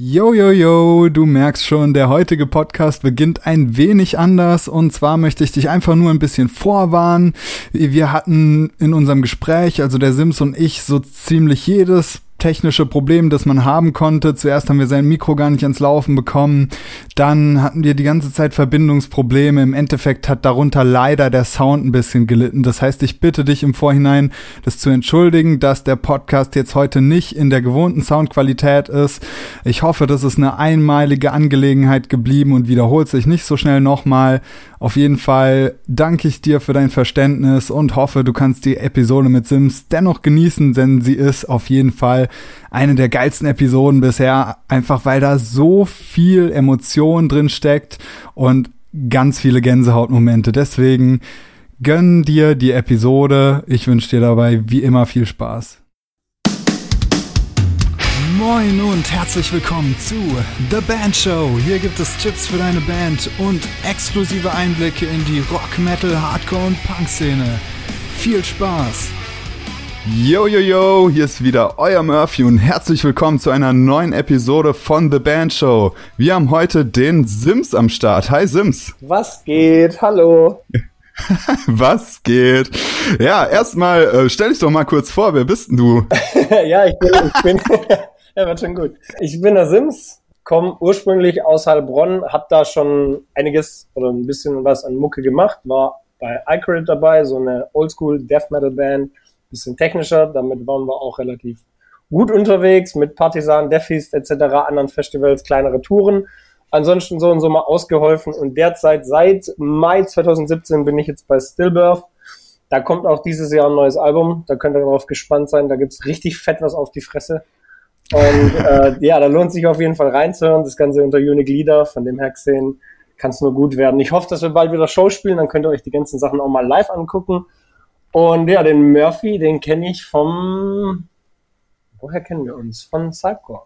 Yo, yo, yo, du merkst schon, der heutige Podcast beginnt ein wenig anders und zwar möchte ich dich einfach nur ein bisschen vorwarnen. Wir hatten in unserem Gespräch, also der Sims und ich, so ziemlich jedes technische Problem, das man haben konnte. Zuerst haben wir sein Mikro gar nicht ans Laufen bekommen. Dann hatten wir die ganze Zeit Verbindungsprobleme. Im Endeffekt hat darunter leider der Sound ein bisschen gelitten. Das heißt, ich bitte dich im Vorhinein, das zu entschuldigen, dass der Podcast jetzt heute nicht in der gewohnten Soundqualität ist. Ich hoffe, das ist eine einmalige Angelegenheit geblieben und wiederholt sich nicht so schnell nochmal. Auf jeden Fall danke ich dir für dein Verständnis und hoffe, du kannst die Episode mit Sims dennoch genießen, denn sie ist auf jeden Fall eine der geilsten Episoden bisher, einfach weil da so viel Emotion drin steckt und ganz viele Gänsehautmomente. Deswegen gönn dir die Episode. Ich wünsche dir dabei wie immer viel Spaß. Moin und herzlich willkommen zu The Band Show. Hier gibt es Tipps für deine Band und exklusive Einblicke in die Rock, Metal, Hardcore und Punk-Szene. Viel Spaß! Yo, yo, yo, hier ist wieder euer Murphy und herzlich willkommen zu einer neuen Episode von The Band Show. Wir haben heute den Sims am Start. Hi Sims. Was geht? Hallo. Was geht? Ja, erstmal äh, stell dich doch mal kurz vor, wer bist denn du? ja, ich bin, ich bin ja, wird schon gut. Ich bin der Sims, komme ursprünglich aus Heilbronn, habe da schon einiges oder ein bisschen was an Mucke gemacht, war bei Icarid dabei, so eine Oldschool Death Metal Band, bisschen technischer, damit waren wir auch relativ gut unterwegs mit Partisan, Deathfeast etc., anderen Festivals, kleinere Touren. Ansonsten so und so mal ausgeholfen und derzeit seit Mai 2017 bin ich jetzt bei Stillbirth. Da kommt auch dieses Jahr ein neues Album, da könnt ihr darauf gespannt sein, da gibt's richtig fett was auf die Fresse. Und äh, ja, da lohnt sich auf jeden Fall reinzuhören. Das Ganze unter Unique Leader, von dem her gesehen kann es nur gut werden. Ich hoffe, dass wir bald wieder Show spielen, dann könnt ihr euch die ganzen Sachen auch mal live angucken. Und ja, den Murphy, den kenne ich vom. Woher kennen wir uns? Von Cypcore.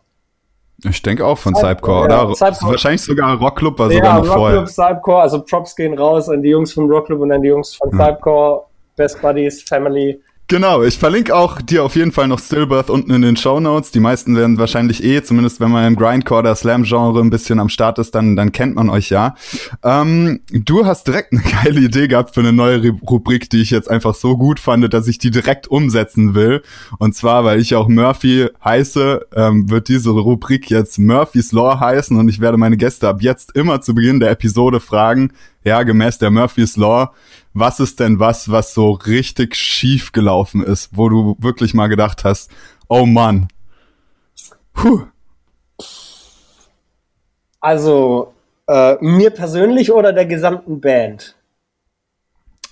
Ich denke auch von Cypcore, ja, oder? Cypcore. Wahrscheinlich sogar Rockclub war ja, sogar noch Rockclub, vorher. Rockclub, Cypcore, also Props gehen raus an die Jungs von Rockclub und an die Jungs von hm. Cypcore, Best Buddies, Family. Genau, ich verlinke auch dir auf jeden Fall noch Stillbirth unten in den Show Notes. Die meisten werden wahrscheinlich eh, zumindest wenn man im Grindcore oder Slam-Genre ein bisschen am Start ist, dann, dann kennt man euch ja. Ähm, du hast direkt eine geile Idee gehabt für eine neue Rubrik, die ich jetzt einfach so gut fand, dass ich die direkt umsetzen will. Und zwar, weil ich auch Murphy heiße, ähm, wird diese Rubrik jetzt Murphy's Law heißen und ich werde meine Gäste ab jetzt immer zu Beginn der Episode fragen, ja, gemäß der Murphy's Law, was ist denn was, was so richtig schief gelaufen ist, wo du wirklich mal gedacht hast, oh Mann. Puh. Also, äh, mir persönlich oder der gesamten Band?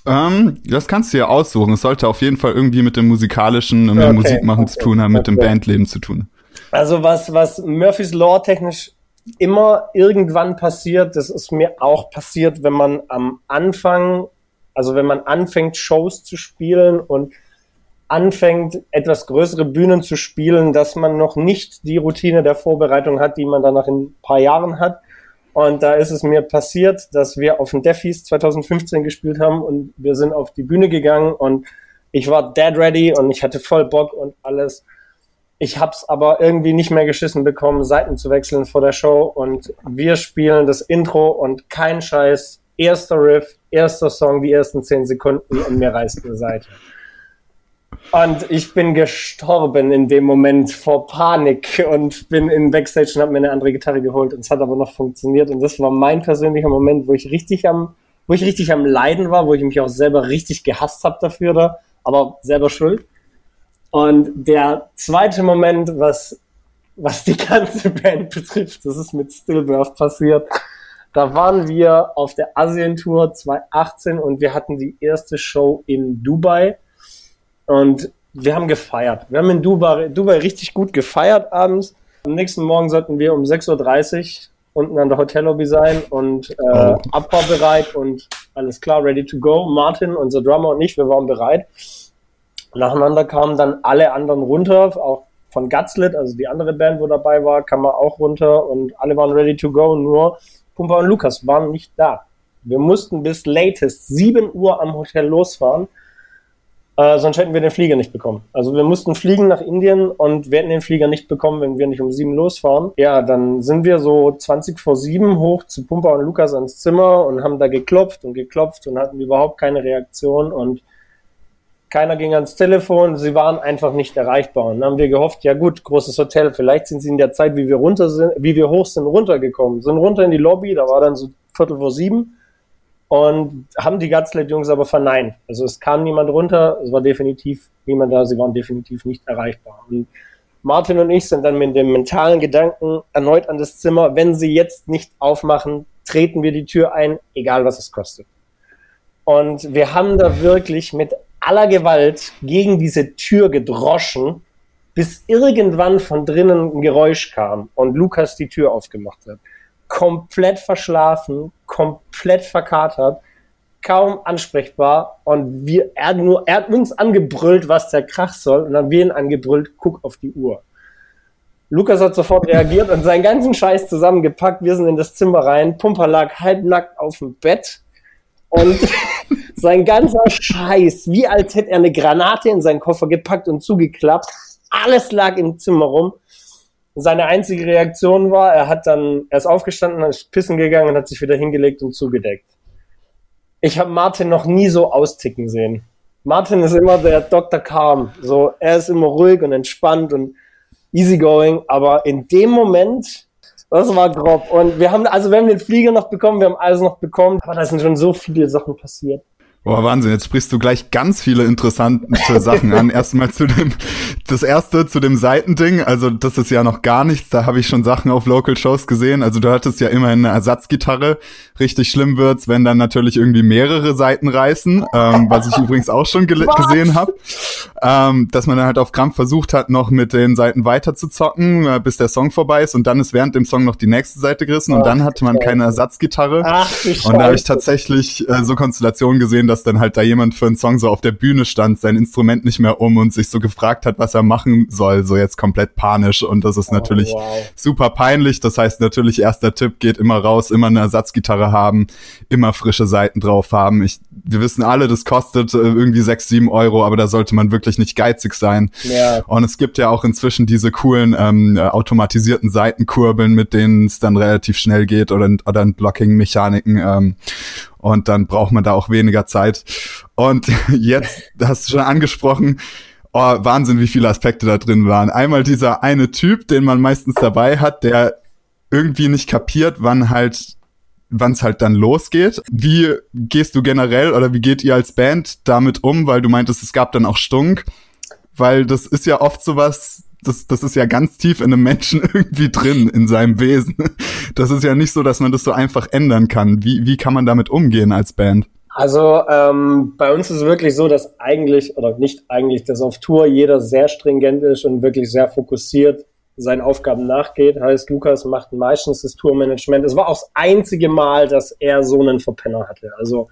Ähm, das kannst du ja aussuchen. Es sollte auf jeden Fall irgendwie mit dem musikalischen, mit okay, Musikmachen okay, zu tun haben, okay. mit dem Bandleben zu tun. Also was, was Murphy's Law technisch immer irgendwann passiert, das ist mir auch passiert, wenn man am Anfang also wenn man anfängt, Shows zu spielen und anfängt, etwas größere Bühnen zu spielen, dass man noch nicht die Routine der Vorbereitung hat, die man danach in ein paar Jahren hat. Und da ist es mir passiert, dass wir auf dem Defis 2015 gespielt haben und wir sind auf die Bühne gegangen und ich war dead ready und ich hatte voll Bock und alles. Ich hab's aber irgendwie nicht mehr geschissen bekommen, Seiten zu wechseln vor der Show und wir spielen das Intro und kein Scheiß erster Riff, erster Song, die ersten zehn Sekunden und mir reißt eine Seite. Und ich bin gestorben in dem Moment vor Panik und bin in Backstage und habe mir eine andere Gitarre geholt und es hat aber noch funktioniert und das war mein persönlicher Moment, wo ich richtig am, wo ich richtig am Leiden war, wo ich mich auch selber richtig gehasst habe dafür da, aber selber schuld. Und der zweite Moment, was, was die ganze Band betrifft, das ist mit Stillbirth passiert. Da waren wir auf der Asien-Tour 2018 und wir hatten die erste Show in Dubai und wir haben gefeiert. Wir haben in Dubai, Dubai richtig gut gefeiert abends. Am nächsten Morgen sollten wir um 6.30 Uhr unten an der Hotellobby sein und äh, oh. abfahrbereit und alles klar, ready to go. Martin, unser Drummer und ich, wir waren bereit. Nacheinander kamen dann alle anderen runter, auch von Gutslit, also die andere Band, wo dabei war, kam man auch runter und alle waren ready to go, nur Pumper und Lukas waren nicht da. Wir mussten bis latest 7 Uhr am Hotel losfahren. Äh, sonst hätten wir den Flieger nicht bekommen. Also wir mussten fliegen nach Indien und wir hätten den Flieger nicht bekommen, wenn wir nicht um sieben losfahren. Ja, dann sind wir so 20 vor sieben hoch zu Pumper und Lukas ans Zimmer und haben da geklopft und geklopft und hatten überhaupt keine Reaktion und keiner ging ans Telefon, sie waren einfach nicht erreichbar. Und dann haben wir gehofft, ja gut, großes Hotel, vielleicht sind sie in der Zeit, wie wir runter sind, wie wir hoch sind, runtergekommen. Sind runter in die Lobby, da war dann so Viertel vor sieben und haben die Gutslet-Jungs aber verneint. Also es kam niemand runter, es war definitiv niemand da, sie waren definitiv nicht erreichbar. Und Martin und ich sind dann mit dem mentalen Gedanken erneut an das Zimmer, wenn sie jetzt nicht aufmachen, treten wir die Tür ein, egal was es kostet. Und wir haben da wirklich mit aller Gewalt gegen diese Tür gedroschen, bis irgendwann von drinnen ein Geräusch kam und Lukas die Tür aufgemacht hat. Komplett verschlafen, komplett verkatert, kaum ansprechbar und wir, er, nur, er hat uns angebrüllt, was der Krach soll und dann wir ihn angebrüllt, guck auf die Uhr. Lukas hat sofort reagiert und seinen ganzen Scheiß zusammengepackt. Wir sind in das Zimmer rein. Pumper lag halbnackt auf dem Bett und sein ganzer Scheiß, wie als hätte er eine Granate in seinen Koffer gepackt und zugeklappt. Alles lag im Zimmer rum. Seine einzige Reaktion war, er hat dann, er ist aufgestanden, ist pissen gegangen und hat sich wieder hingelegt und zugedeckt. Ich habe Martin noch nie so austicken sehen. Martin ist immer der Dr. Calm. So, er ist immer ruhig und entspannt und easygoing, aber in dem Moment das war grob. Und wir haben, also wir haben den Flieger noch bekommen, wir haben alles noch bekommen, aber da sind schon so viele Sachen passiert. Boah, Wahnsinn, jetzt sprichst du gleich ganz viele interessante Sachen an. Erstmal zu dem, das erste zu dem Seitending, also das ist ja noch gar nichts, da habe ich schon Sachen auf Local Shows gesehen. Also du hattest ja immerhin eine Ersatzgitarre. Richtig schlimm wird's, wenn dann natürlich irgendwie mehrere Seiten reißen, ähm, was ich übrigens auch schon ge gesehen habe. Ähm, dass man dann halt auf Krampf versucht hat, noch mit den Seiten weiter zu zocken, äh, bis der Song vorbei ist und dann ist während dem Song noch die nächste Seite gerissen und dann hatte man keine Ersatzgitarre. Ach, und da habe ich tatsächlich äh, so Konstellationen gesehen, dass dann halt da jemand für einen Song so auf der Bühne stand, sein Instrument nicht mehr um und sich so gefragt hat, was er machen soll, so jetzt komplett panisch. Und das ist oh, natürlich wow. super peinlich. Das heißt natürlich, erster Tipp geht immer raus, immer eine Ersatzgitarre haben, immer frische Seiten drauf haben. Ich, wir wissen alle, das kostet äh, irgendwie sechs, sieben Euro, aber da sollte man wirklich nicht geizig sein. Ja. Und es gibt ja auch inzwischen diese coolen ähm, automatisierten Seitenkurbeln, mit denen es dann relativ schnell geht oder, oder Blocking-Mechaniken. Ähm, und dann braucht man da auch weniger Zeit. Und jetzt hast du schon angesprochen, oh, Wahnsinn, wie viele Aspekte da drin waren. Einmal dieser eine Typ, den man meistens dabei hat, der irgendwie nicht kapiert, wann halt wann es halt dann losgeht. Wie gehst du generell oder wie geht ihr als Band damit um? Weil du meintest, es gab dann auch Stunk. Weil das ist ja oft sowas, das, das ist ja ganz tief in einem Menschen irgendwie drin, in seinem Wesen. Das ist ja nicht so, dass man das so einfach ändern kann. Wie, wie kann man damit umgehen als Band? Also ähm, bei uns ist es wirklich so, dass eigentlich, oder nicht eigentlich, dass auf Tour jeder sehr stringent ist und wirklich sehr fokussiert seinen Aufgaben nachgeht. Heißt, Lukas macht meistens das Tourmanagement. Es war auch das einzige Mal, dass er so einen Verpenner hatte. Also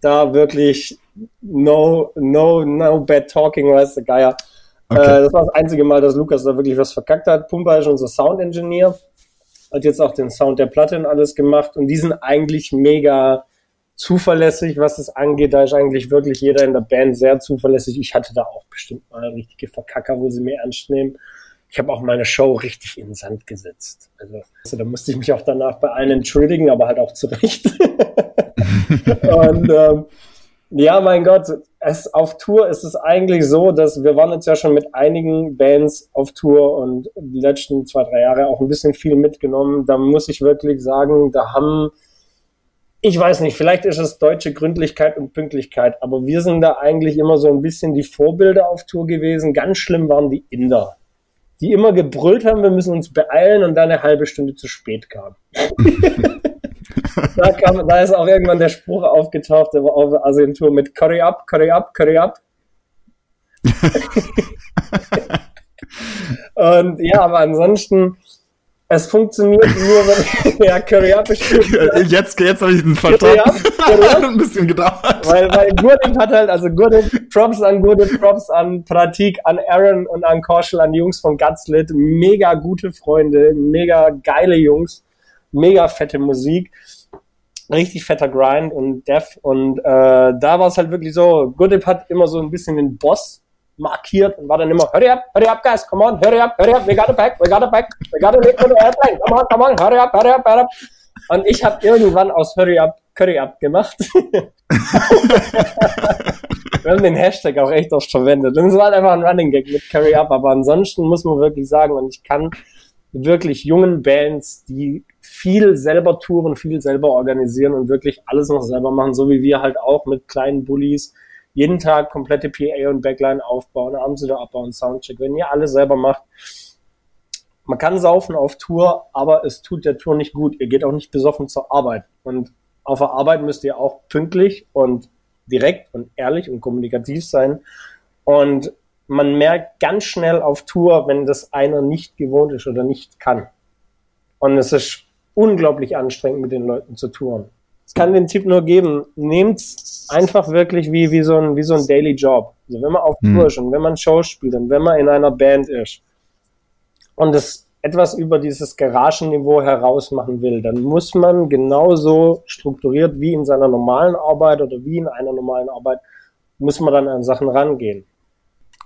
da wirklich no, no, no bad talking, weißt du, Geier. Okay. Äh, das war das einzige Mal, dass Lukas da wirklich was verkackt hat. Pumpa ist unser Sound-Engineer. Hat jetzt auch den Sound der Platte und alles gemacht. Und die sind eigentlich mega zuverlässig, was das angeht. Da ist eigentlich wirklich jeder in der Band sehr zuverlässig. Ich hatte da auch bestimmt mal richtige Verkacker, wo sie mir ernst nehmen. Ich habe auch meine Show richtig in den Sand gesetzt. Also, also da musste ich mich auch danach bei allen entschuldigen, aber halt auch zurecht. und ähm, ja, mein Gott, es, auf Tour ist es eigentlich so, dass wir waren jetzt ja schon mit einigen Bands auf Tour und die letzten zwei, drei Jahre auch ein bisschen viel mitgenommen. Da muss ich wirklich sagen, da haben, ich weiß nicht, vielleicht ist es deutsche Gründlichkeit und Pünktlichkeit, aber wir sind da eigentlich immer so ein bisschen die Vorbilder auf Tour gewesen. Ganz schlimm waren die Inder, die immer gebrüllt haben, wir müssen uns beeilen und dann eine halbe Stunde zu spät kamen. da, kam, da ist auch irgendwann der Spruch aufgetaucht auf der Agentur mit Curry up, Curry up, Curry up. und ja, aber ansonsten, es funktioniert nur, wenn ja, Curry up ist Jetzt, jetzt habe ich den verstanden. Hat ein bisschen gedauert. Weil, weil Gurdip hat halt, also Gurdip, Props an Gurdip, Props an Pratik, an Aaron und an Korschel, an die Jungs von Gutslit. Mega gute Freunde, mega geile Jungs, mega fette Musik. Richtig fetter Grind und Death. Und äh, da war es halt wirklich so, Goodip hat immer so ein bisschen den Boss markiert und war dann immer, hurry up, hurry up, guys, come on, hurry up, hurry up, we got it back, we got it back, we got it back to the airplane, come on, come on, hurry up, hurry up, hurry up. Und ich habe irgendwann aus Hurry up Curry up gemacht. Wir haben den Hashtag auch echt oft verwendet. Und es war halt einfach ein Running Gag mit Curry up, aber ansonsten muss man wirklich sagen, und ich kann wirklich jungen Bands, die viel selber touren, viel selber organisieren und wirklich alles noch selber machen, so wie wir halt auch mit kleinen Bullies jeden Tag komplette PA und Backline aufbauen, abends wieder abbauen, Soundcheck. Wenn ihr alles selber macht, man kann saufen auf Tour, aber es tut der Tour nicht gut. Ihr geht auch nicht besoffen zur Arbeit. Und auf der Arbeit müsst ihr auch pünktlich und direkt und ehrlich und kommunikativ sein. Und man merkt ganz schnell auf Tour, wenn das einer nicht gewohnt ist oder nicht kann. Und es ist unglaublich anstrengend, mit den Leuten zu touren. Ich kann den Tipp nur geben, nehmt einfach wirklich wie, wie, so ein, wie so ein Daily Job. Also wenn man auf Tour hm. ist und wenn man Shows spielt und wenn man in einer Band ist und es etwas über dieses Garagenniveau heraus machen will, dann muss man genauso strukturiert wie in seiner normalen Arbeit oder wie in einer normalen Arbeit, muss man dann an Sachen rangehen.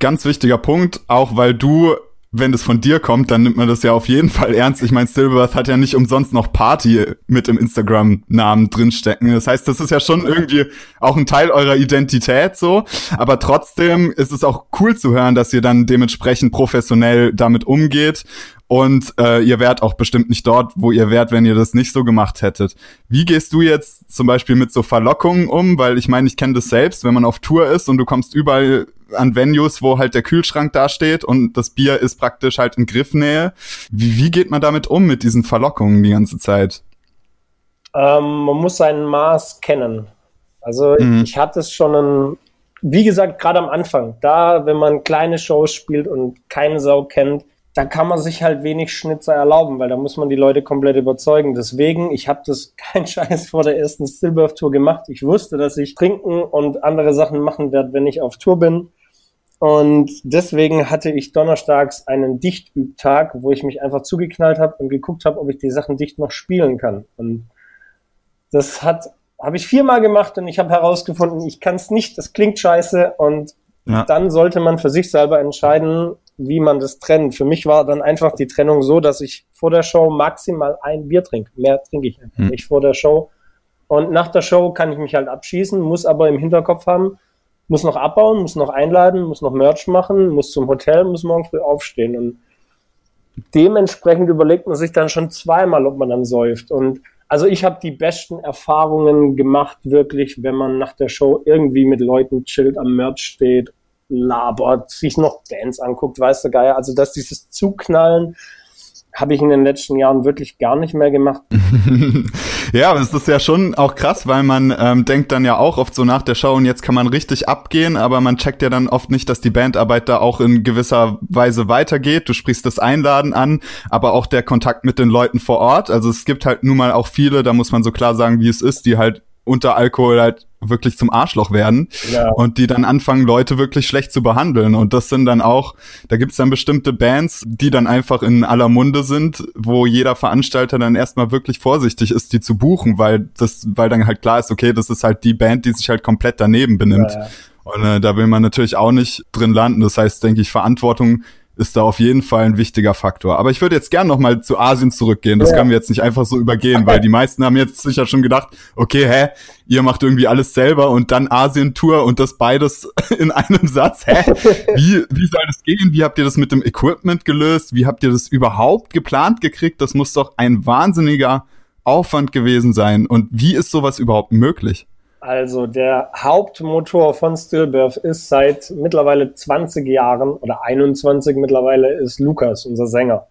Ganz wichtiger Punkt, auch weil du wenn es von dir kommt, dann nimmt man das ja auf jeden Fall ernst. Ich meine, Stillbirth hat ja nicht umsonst noch Party mit im Instagram-Namen drinstecken. Das heißt, das ist ja schon irgendwie auch ein Teil eurer Identität so. Aber trotzdem ist es auch cool zu hören, dass ihr dann dementsprechend professionell damit umgeht. Und äh, ihr wärt auch bestimmt nicht dort, wo ihr wärt, wenn ihr das nicht so gemacht hättet. Wie gehst du jetzt zum Beispiel mit so Verlockungen um? Weil ich meine, ich kenne das selbst, wenn man auf Tour ist und du kommst überall an Venues, wo halt der Kühlschrank dasteht und das Bier ist praktisch halt in Griffnähe. Wie, wie geht man damit um, mit diesen Verlockungen die ganze Zeit? Ähm, man muss sein Maß kennen. Also mhm. ich hatte es schon, ein, wie gesagt, gerade am Anfang, da, wenn man kleine Shows spielt und keine Sau kennt, da kann man sich halt wenig Schnitzer erlauben, weil da muss man die Leute komplett überzeugen. Deswegen, ich habe das kein Scheiß vor der ersten Stillbirth Tour gemacht. Ich wusste, dass ich trinken und andere Sachen machen werde, wenn ich auf Tour bin. Und deswegen hatte ich donnerstags einen Dichtübtag, wo ich mich einfach zugeknallt habe und geguckt habe, ob ich die Sachen dicht noch spielen kann. Und das hat habe ich viermal gemacht und ich habe herausgefunden, ich kann es nicht, das klingt scheiße und ja. dann sollte man für sich selber entscheiden, wie man das trennt. Für mich war dann einfach die Trennung so, dass ich vor der Show maximal ein Bier trinke. Mehr trinke ich einfach hm. nicht vor der Show. Und nach der Show kann ich mich halt abschießen, muss aber im Hinterkopf haben, muss noch abbauen, muss noch einladen, muss noch Merch machen, muss zum Hotel, muss morgen früh aufstehen. Und dementsprechend überlegt man sich dann schon zweimal, ob man dann säuft. Und also ich habe die besten Erfahrungen gemacht, wirklich, wenn man nach der Show irgendwie mit Leuten chillt, am Merch steht, labert, sich noch Dance anguckt, weiß der Geier. Also dass dieses Zuknallen habe ich in den letzten Jahren wirklich gar nicht mehr gemacht. ja, es ist ja schon auch krass, weil man ähm, denkt dann ja auch oft so nach der Show und jetzt kann man richtig abgehen, aber man checkt ja dann oft nicht, dass die Bandarbeit da auch in gewisser Weise weitergeht. Du sprichst das Einladen an, aber auch der Kontakt mit den Leuten vor Ort. Also es gibt halt nun mal auch viele, da muss man so klar sagen, wie es ist, die halt unter Alkohol halt wirklich zum Arschloch werden ja. und die dann anfangen, Leute wirklich schlecht zu behandeln. Und das sind dann auch, da gibt's dann bestimmte Bands, die dann einfach in aller Munde sind, wo jeder Veranstalter dann erstmal wirklich vorsichtig ist, die zu buchen, weil das, weil dann halt klar ist, okay, das ist halt die Band, die sich halt komplett daneben benimmt. Ja, ja. Und äh, da will man natürlich auch nicht drin landen. Das heißt, denke ich, Verantwortung ist da auf jeden Fall ein wichtiger Faktor. Aber ich würde jetzt gern noch mal zu Asien zurückgehen. Das ja. können wir jetzt nicht einfach so übergehen, weil die meisten haben jetzt sicher schon gedacht, okay, hä, ihr macht irgendwie alles selber und dann Asien-Tour und das beides in einem Satz. Hä? Wie, wie soll das gehen? Wie habt ihr das mit dem Equipment gelöst? Wie habt ihr das überhaupt geplant gekriegt? Das muss doch ein wahnsinniger Aufwand gewesen sein. Und wie ist sowas überhaupt möglich? Also der Hauptmotor von Stillbirth ist seit mittlerweile 20 Jahren oder 21 mittlerweile ist Lukas, unser Sänger.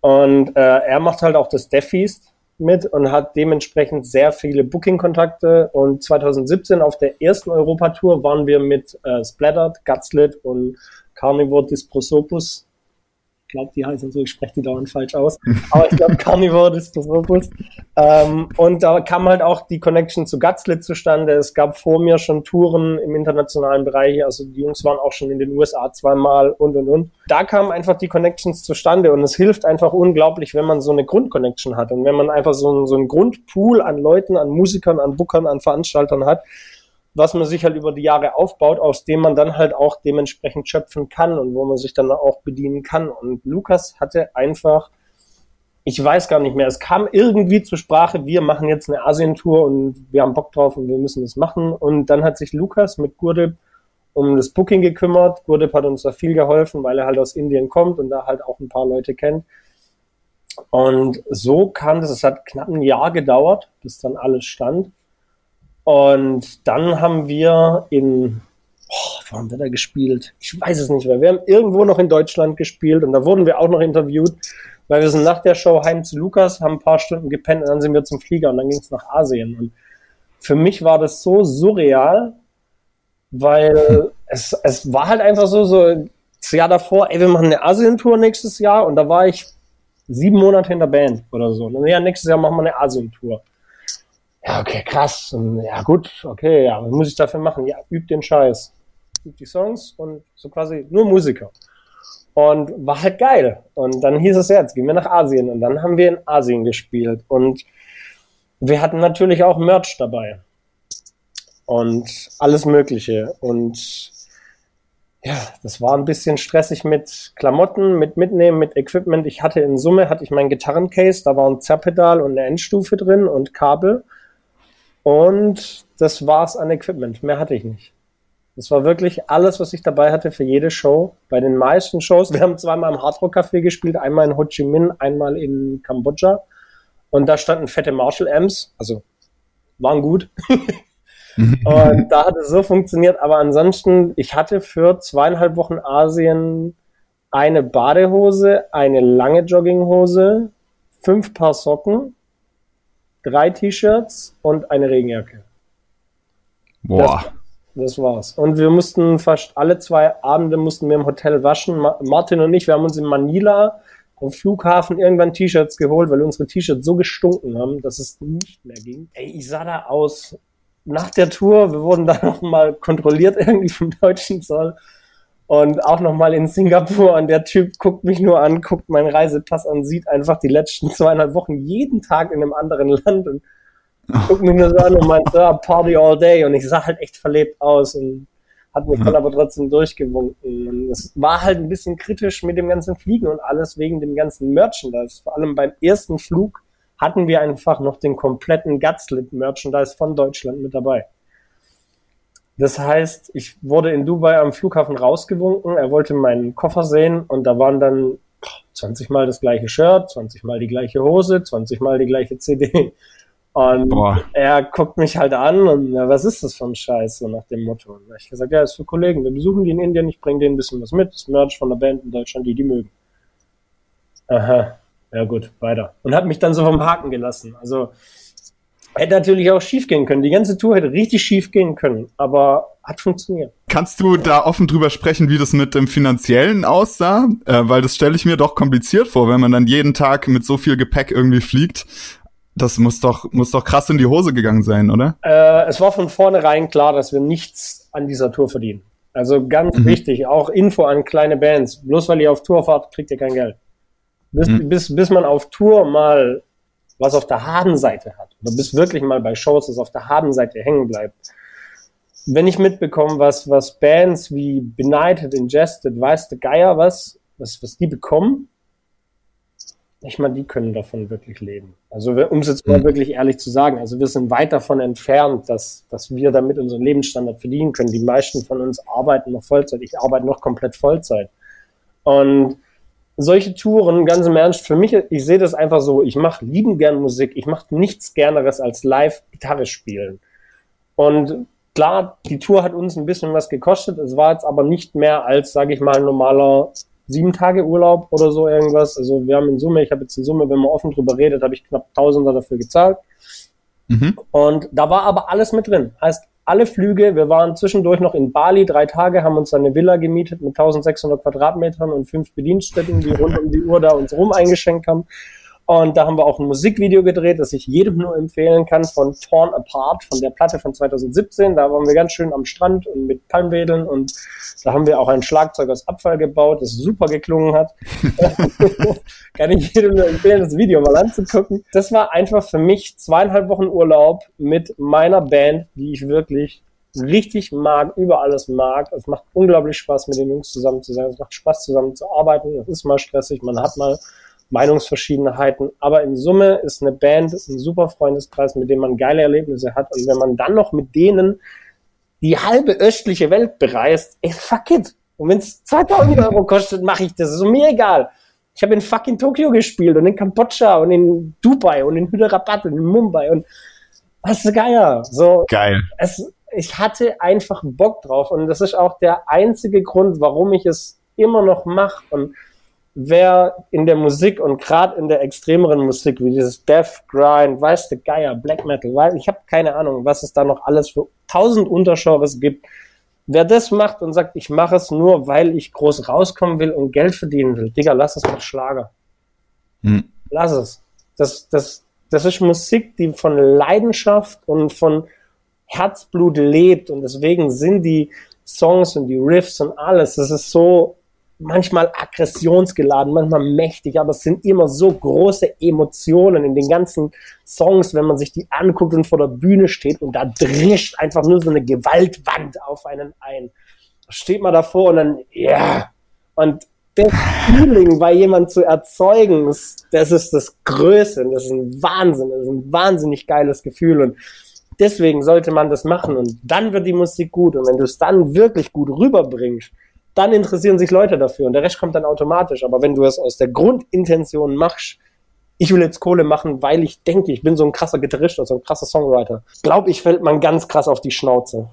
Und äh, er macht halt auch das Death mit und hat dementsprechend sehr viele Booking-Kontakte. Und 2017 auf der ersten Europatour waren wir mit äh, Splattered, Gutslit und Carnivore Disprosopus glaube, die heißen so, ich spreche die dauernd falsch aus. Aber ich glaube, Carnivore Distoropus. Ähm, und da kam halt auch die Connection zu Gutslit zustande. Es gab vor mir schon Touren im internationalen Bereich. Also die Jungs waren auch schon in den USA zweimal und und und. Da kamen einfach die Connections zustande und es hilft einfach unglaublich, wenn man so eine Grundconnection hat und wenn man einfach so, so einen Grundpool an Leuten, an Musikern, an Bookern, an Veranstaltern hat, was man sich halt über die Jahre aufbaut, aus dem man dann halt auch dementsprechend schöpfen kann und wo man sich dann auch bedienen kann. Und Lukas hatte einfach, ich weiß gar nicht mehr, es kam irgendwie zur Sprache, wir machen jetzt eine Asien-Tour und wir haben Bock drauf und wir müssen das machen. Und dann hat sich Lukas mit Gurdip um das Booking gekümmert. Gurdip hat uns da viel geholfen, weil er halt aus Indien kommt und da halt auch ein paar Leute kennt. Und so kam das, es hat knapp ein Jahr gedauert, bis dann alles stand. Und dann haben wir in, oh, wo haben wir da gespielt? Ich weiß es nicht mehr. Wir haben irgendwo noch in Deutschland gespielt und da wurden wir auch noch interviewt, weil wir sind nach der Show heim zu Lukas, haben ein paar Stunden gepennt und dann sind wir zum Flieger und dann ging es nach Asien. Und für mich war das so surreal, weil es, es war halt einfach so, so das Jahr davor, ey, wir machen eine Asien-Tour nächstes Jahr und da war ich sieben Monate in der Band oder so. Und dann, ja, nächstes Jahr machen wir eine Asien-Tour ja, okay, krass. Ja, gut, okay, ja, was muss ich dafür machen? Ja, üb den Scheiß. Üb die Songs und so quasi nur Musiker. Und war halt geil. Und dann hieß es ja, jetzt gehen wir nach Asien. Und dann haben wir in Asien gespielt. Und wir hatten natürlich auch Merch dabei. Und alles Mögliche. Und ja, das war ein bisschen stressig mit Klamotten, mit Mitnehmen, mit Equipment. Ich hatte in Summe, hatte ich mein Gitarrencase, da war ein Zerrpedal und eine Endstufe drin und Kabel. Und das war's an Equipment. Mehr hatte ich nicht. Das war wirklich alles, was ich dabei hatte für jede Show. Bei den meisten Shows, wir haben zweimal im Hardrock Café gespielt, einmal in Ho Chi Minh, einmal in Kambodscha. Und da standen fette Marshall Amps, also waren gut. und da hat es so funktioniert. Aber ansonsten, ich hatte für zweieinhalb Wochen Asien eine Badehose, eine lange Jogginghose, fünf Paar Socken, drei T-Shirts und eine Regenjacke. Boah. Das, das, war's. Und wir mussten fast alle zwei Abende mussten wir im Hotel waschen. Martin und ich, wir haben uns in Manila am Flughafen irgendwann T-Shirts geholt, weil unsere T-Shirts so gestunken haben, dass es nicht mehr ging. Ey, ich sah da aus nach der Tour. Wir wurden da nochmal kontrolliert irgendwie vom deutschen Zoll und auch nochmal in Singapur und der Typ guckt mich nur an, guckt meinen Reisepass an, sieht einfach die letzten zweieinhalb Wochen jeden Tag in einem anderen Land und guckt mich nur so an und meint, ja, Party all day und ich sah halt echt verlebt aus und hat mich dann aber trotzdem durchgewunken. Und es war halt ein bisschen kritisch mit dem ganzen Fliegen und alles wegen dem ganzen Merchandise. Vor allem beim ersten Flug hatten wir einfach noch den kompletten Gutslit Merchandise von Deutschland mit dabei. Das heißt, ich wurde in Dubai am Flughafen rausgewunken. Er wollte meinen Koffer sehen und da waren dann 20 Mal das gleiche Shirt, 20 Mal die gleiche Hose, 20 Mal die gleiche CD. Und Boah. er guckt mich halt an und ja, was ist das für ein Scheiß, so nach dem Motto. Und ich gesagt, ja, ist für Kollegen, wir besuchen die in Indien, ich bringe denen ein bisschen was mit, das Merch von der Band in Deutschland, die die mögen. Aha, ja gut, weiter. Und hat mich dann so vom Haken gelassen. Also Hätte natürlich auch schief gehen können. Die ganze Tour hätte richtig schief gehen können, aber hat funktioniert. Kannst du da offen drüber sprechen, wie das mit dem Finanziellen aussah? Äh, weil das stelle ich mir doch kompliziert vor, wenn man dann jeden Tag mit so viel Gepäck irgendwie fliegt. Das muss doch, muss doch krass in die Hose gegangen sein, oder? Äh, es war von vornherein klar, dass wir nichts an dieser Tour verdienen. Also ganz mhm. wichtig, auch Info an kleine Bands. Bloß weil ihr auf Tour fahrt, kriegt ihr kein Geld. Bis, mhm. bis, bis man auf Tour mal was auf der Habenseite hat, oder bis wirklich mal bei Shows, das auf der Habenseite hängen bleibt. Wenn ich mitbekomme, was, was Bands wie Benighted, Ingested, weiß der Geier was, was, was die bekommen, ich meine, die können davon wirklich leben. Also, um es jetzt mal mhm. wirklich ehrlich zu sagen, also wir sind weit davon entfernt, dass, dass wir damit unseren Lebensstandard verdienen können. Die meisten von uns arbeiten noch Vollzeit. Ich arbeite noch komplett Vollzeit. Und solche Touren, ganz im Ernst, für mich, ich sehe das einfach so, ich mache lieben gern Musik, ich mache nichts Gerneres als live Gitarre spielen. Und klar, die Tour hat uns ein bisschen was gekostet, es war jetzt aber nicht mehr als, sage ich mal, ein normaler sieben Tage Urlaub oder so irgendwas. Also wir haben in Summe, ich habe jetzt in Summe, wenn man offen drüber redet, habe ich knapp Tausender dafür gezahlt. Mhm. Und da war aber alles mit drin. Heißt, alle Flüge. Wir waren zwischendurch noch in Bali drei Tage, haben uns eine Villa gemietet mit 1600 Quadratmetern und fünf Bedienstätten, die rund um die Uhr da uns rum eingeschenkt haben. Und da haben wir auch ein Musikvideo gedreht, das ich jedem nur empfehlen kann, von Torn Apart, von der Platte von 2017. Da waren wir ganz schön am Strand und mit Palmwedeln und da haben wir auch ein Schlagzeug aus Abfall gebaut, das super geklungen hat. kann ich jedem nur empfehlen, das Video mal anzugucken. Das war einfach für mich zweieinhalb Wochen Urlaub mit meiner Band, die ich wirklich richtig mag, über alles mag. Es macht unglaublich Spaß, mit den Jungs zusammen zu sein. Es macht Spaß, zusammen zu arbeiten. Es ist mal stressig, man hat mal Meinungsverschiedenheiten. Aber in Summe ist eine Band ein super Freundeskreis, mit dem man geile Erlebnisse hat. Und wenn man dann noch mit denen die halbe östliche Welt bereist, ey, fuck it. Und wenn es 2000 Euro kostet, mache ich das. Ist mir egal. Ich habe in fucking Tokio gespielt und in Kambodscha und in Dubai und in Hyderabad und in Mumbai und was ist geiler. So, Geil. Es, ich hatte einfach Bock drauf und das ist auch der einzige Grund, warum ich es immer noch mache. Und wer in der Musik und gerade in der extremeren Musik, wie dieses Death, Grind, weiß der Geier, Black Metal, weil ich habe keine Ahnung, was es da noch alles für tausend Untergenres gibt. Wer das macht und sagt, ich mache es nur, weil ich groß rauskommen will und Geld verdienen will, Digga, lass es mit Schlager. Hm. Lass es. Das, das, das ist Musik, die von Leidenschaft und von Herzblut lebt und deswegen sind die Songs und die Riffs und alles, das ist so manchmal aggressionsgeladen, manchmal mächtig, aber es sind immer so große Emotionen in den ganzen Songs, wenn man sich die anguckt und vor der Bühne steht und da drischt einfach nur so eine Gewaltwand auf einen ein. Steht man davor und dann, ja. Yeah. Und das Feeling bei jemand zu erzeugen, das ist das Größte, das ist ein Wahnsinn, das ist ein wahnsinnig geiles Gefühl und deswegen sollte man das machen und dann wird die Musik gut und wenn du es dann wirklich gut rüberbringst, dann interessieren sich Leute dafür und der Rest kommt dann automatisch. Aber wenn du es aus der Grundintention machst, ich will jetzt Kohle machen, weil ich denke, ich bin so ein krasser Gitarrist oder so ein krasser Songwriter, glaube ich, fällt man ganz krass auf die Schnauze.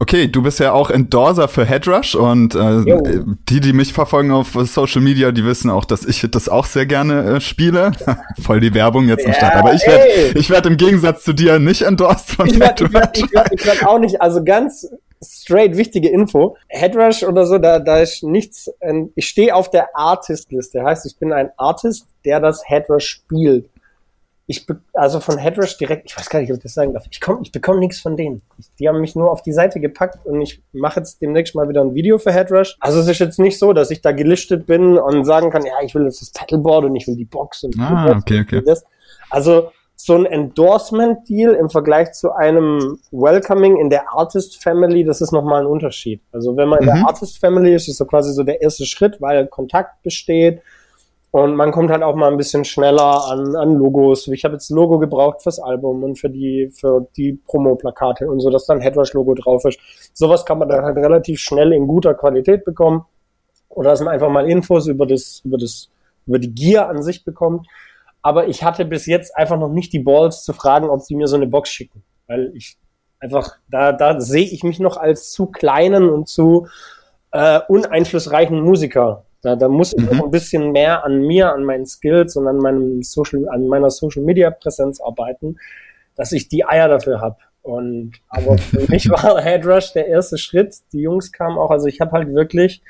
Okay, du bist ja auch Endorser für Headrush und äh, die, die mich verfolgen auf Social Media, die wissen auch, dass ich das auch sehr gerne äh, spiele. Voll die Werbung jetzt ja, am Start. Aber ich werde ich werd im Gegensatz zu dir nicht endorsed von ich werd, Headrush. Ich werde werd, werd auch nicht, also ganz straight wichtige Info. Headrush oder so, da, da ist nichts, ich stehe auf der Artist-Liste. Heißt, ich bin ein Artist, der das Headrush spielt. Ich also von Headrush direkt, ich weiß gar nicht, ob ich das sagen darf. Ich komm, ich bekomme nichts von denen. Die haben mich nur auf die Seite gepackt und ich mache jetzt demnächst mal wieder ein Video für Headrush. Also es ist jetzt nicht so, dass ich da gelistet bin und sagen kann, ja, ich will jetzt das Paddleboard und ich will die Box und ah, okay, okay. das. Also so ein Endorsement-Deal im Vergleich zu einem Welcoming in der Artist Family, das ist nochmal ein Unterschied. Also wenn man in mhm. der Artist Family ist, ist so quasi so der erste Schritt, weil Kontakt besteht und man kommt halt auch mal ein bisschen schneller an, an Logos. Ich habe jetzt ein Logo gebraucht fürs Album und für die, für die Promo-Plakate und so, dass dann Headrush-Logo drauf ist. Sowas kann man dann halt relativ schnell in guter Qualität bekommen. Oder dass man einfach mal Infos über das, über das, über die Gear an sich bekommt aber ich hatte bis jetzt einfach noch nicht die Balls zu fragen, ob sie mir so eine Box schicken. Weil ich einfach, da, da sehe ich mich noch als zu kleinen und zu äh, uneinflussreichen Musiker. Da, da muss ich mhm. noch ein bisschen mehr an mir, an meinen Skills und an meinem Social, an meiner Social Media Präsenz arbeiten, dass ich die Eier dafür habe. Und aber für mich war Headrush der erste Schritt. Die Jungs kamen auch, also ich habe halt wirklich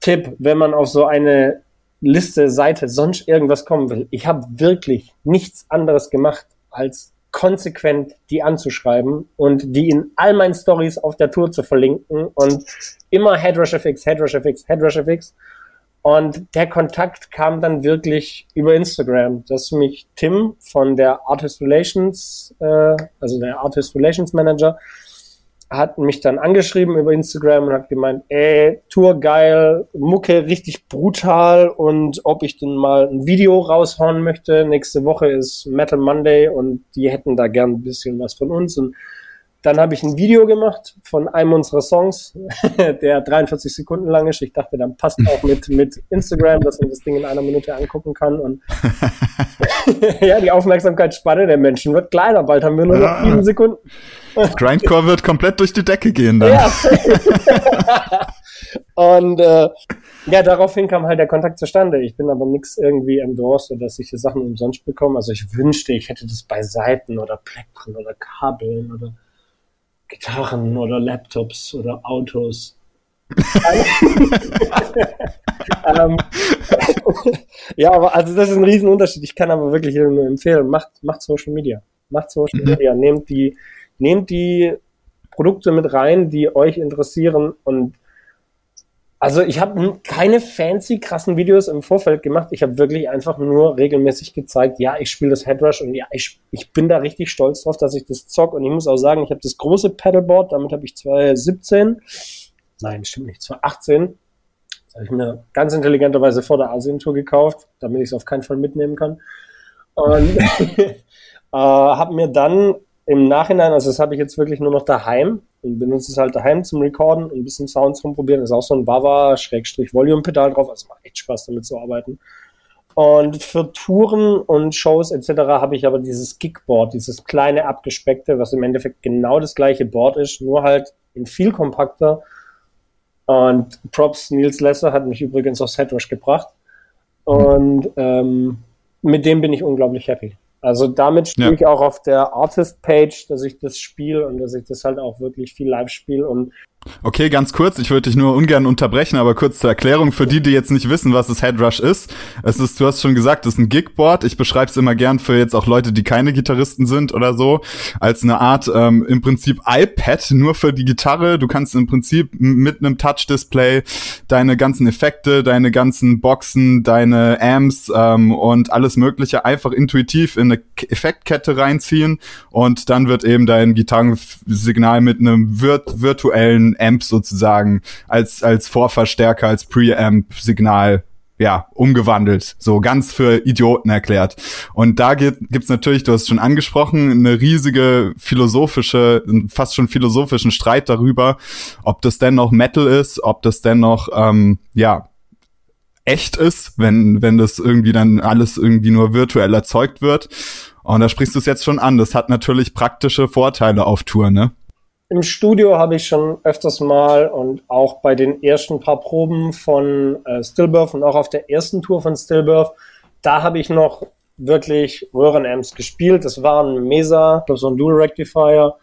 Tipp, wenn man auf so eine Liste, Seite, sonst irgendwas kommen will. Ich habe wirklich nichts anderes gemacht, als konsequent die anzuschreiben und die in all meinen Stories auf der Tour zu verlinken und immer HeadrushFX, HeadrushFX, HeadrushFX. Und der Kontakt kam dann wirklich über Instagram, dass mich Tim von der Artist Relations, äh, also der Artist Relations Manager, hat mich dann angeschrieben über Instagram und hat gemeint, ey, Tour geil, Mucke richtig brutal und ob ich denn mal ein Video raushauen möchte. Nächste Woche ist Metal Monday und die hätten da gern ein bisschen was von uns. Und dann habe ich ein Video gemacht von einem unserer Songs, der 43 Sekunden lang ist. Ich dachte, dann passt auch mit, mit Instagram, dass man das Ding in einer Minute angucken kann. Und ja, die Aufmerksamkeitsspanne der Menschen wird kleiner. Bald haben wir nur noch sieben Sekunden. Grindcore wird komplett durch die Decke gehen dann. Ja. und äh, ja, daraufhin kam halt der Kontakt zustande. Ich bin aber nichts irgendwie endorsed oder dass ich die Sachen umsonst bekomme. Also ich wünschte, ich hätte das bei Seiten oder Plektren oder Kabeln oder Gitarren oder Laptops oder Autos. ähm, ja, aber also das ist ein Riesenunterschied. Ich kann aber wirklich nur empfehlen, macht, macht Social Media. Macht Social mhm. Media. Nehmt die, nehmt die Produkte mit rein, die euch interessieren und also ich habe keine fancy, krassen Videos im Vorfeld gemacht. Ich habe wirklich einfach nur regelmäßig gezeigt, ja, ich spiele das Headrush und ja, ich, ich bin da richtig stolz drauf, dass ich das zock. Und ich muss auch sagen, ich habe das große Paddleboard, damit habe ich 2017, nein, stimmt nicht, 2018, das habe ich mir ganz intelligenterweise vor der Asien-Tour gekauft, damit ich es auf keinen Fall mitnehmen kann. Und äh, habe mir dann im Nachhinein, also das habe ich jetzt wirklich nur noch daheim, und benutze es halt daheim zum Recorden und ein bisschen Sounds rumprobieren. Ist auch so ein Bava-Volume-Pedal drauf, also macht echt Spaß damit zu arbeiten. Und für Touren und Shows etc. habe ich aber dieses Gigboard, dieses kleine abgespeckte, was im Endeffekt genau das gleiche Board ist, nur halt in viel kompakter. Und Props Nils Lesser hat mich übrigens aufs Headrush gebracht. Und ähm, mit dem bin ich unglaublich happy. Also damit stehe ja. ich auch auf der Artist-Page, dass ich das spiele und dass ich das halt auch wirklich viel live spiele und Okay, ganz kurz, ich würde dich nur ungern unterbrechen, aber kurz zur Erklärung für die, die jetzt nicht wissen, was das Headrush ist. Es ist, du hast schon gesagt, es ist ein Gigboard. Ich beschreibe es immer gern für jetzt auch Leute, die keine Gitarristen sind oder so, als eine Art ähm, im Prinzip iPad nur für die Gitarre. Du kannst im Prinzip mit einem Touch-Display deine ganzen Effekte, deine ganzen Boxen, deine Amps ähm, und alles Mögliche einfach intuitiv in eine Effektkette reinziehen und dann wird eben dein Gitarrensignal mit einem virt virtuellen Amp sozusagen als, als Vorverstärker, als Preamp-Signal ja, umgewandelt, so ganz für Idioten erklärt. Und da gibt, gibt's natürlich, du hast es schon angesprochen, eine riesige philosophische, fast schon philosophischen Streit darüber, ob das denn noch Metal ist, ob das denn noch, ähm, ja, echt ist, wenn, wenn das irgendwie dann alles irgendwie nur virtuell erzeugt wird. Und da sprichst du es jetzt schon an. Das hat natürlich praktische Vorteile auf Tour, ne? Im Studio habe ich schon öfters mal und auch bei den ersten paar Proben von äh, Stillbirth und auch auf der ersten Tour von Stillbirth, da habe ich noch wirklich Röhrenamps gespielt. Das waren Mesa, ich glaube so ein Dual Rectifier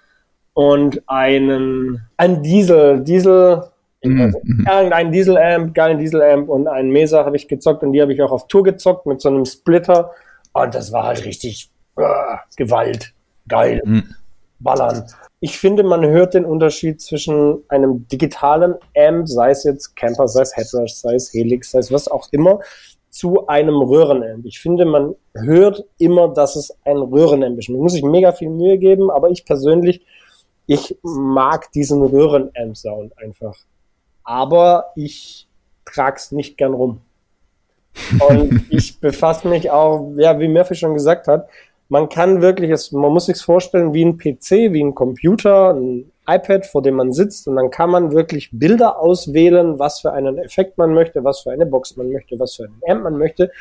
und einen, ein Diesel, Diesel, mhm. irgendein Diesel-Amp, geilen Diesel-Amp und einen Mesa habe ich gezockt und die habe ich auch auf Tour gezockt mit so einem Splitter und das war halt richtig äh, Gewalt, geil, mhm. ballern ich finde, man hört den Unterschied zwischen einem digitalen Amp, sei es jetzt Camper, sei es Headrush, sei es Helix, sei es was auch immer, zu einem Röhrenamp. Ich finde, man hört immer, dass es ein Röhrenamp ist. Man muss sich mega viel Mühe geben, aber ich persönlich, ich mag diesen Röhrenamp-Sound einfach. Aber ich trag's nicht gern rum. Und ich befasse mich auch, ja, wie Murphy schon gesagt hat, man kann wirklich, es, man muss sich vorstellen wie ein PC, wie ein Computer, ein iPad, vor dem man sitzt und dann kann man wirklich Bilder auswählen, was für einen Effekt man möchte, was für eine Box man möchte, was für einen Amp man möchte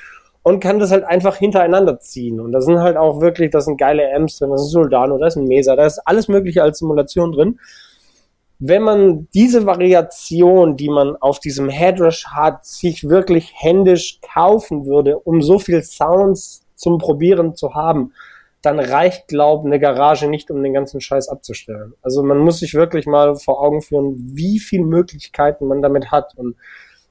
und kann das halt einfach hintereinander ziehen. Und da sind halt auch wirklich, da sind geile Amps drin, da ist Soldano, da ist ein Mesa, da ist alles mögliche als Simulation drin. Wenn man diese Variation, die man auf diesem Headrush hat, sich wirklich händisch kaufen würde, um so viel Sounds zum Probieren zu haben, dann reicht, glaub, eine Garage nicht, um den ganzen Scheiß abzustellen. Also man muss sich wirklich mal vor Augen führen, wie viele Möglichkeiten man damit hat. Und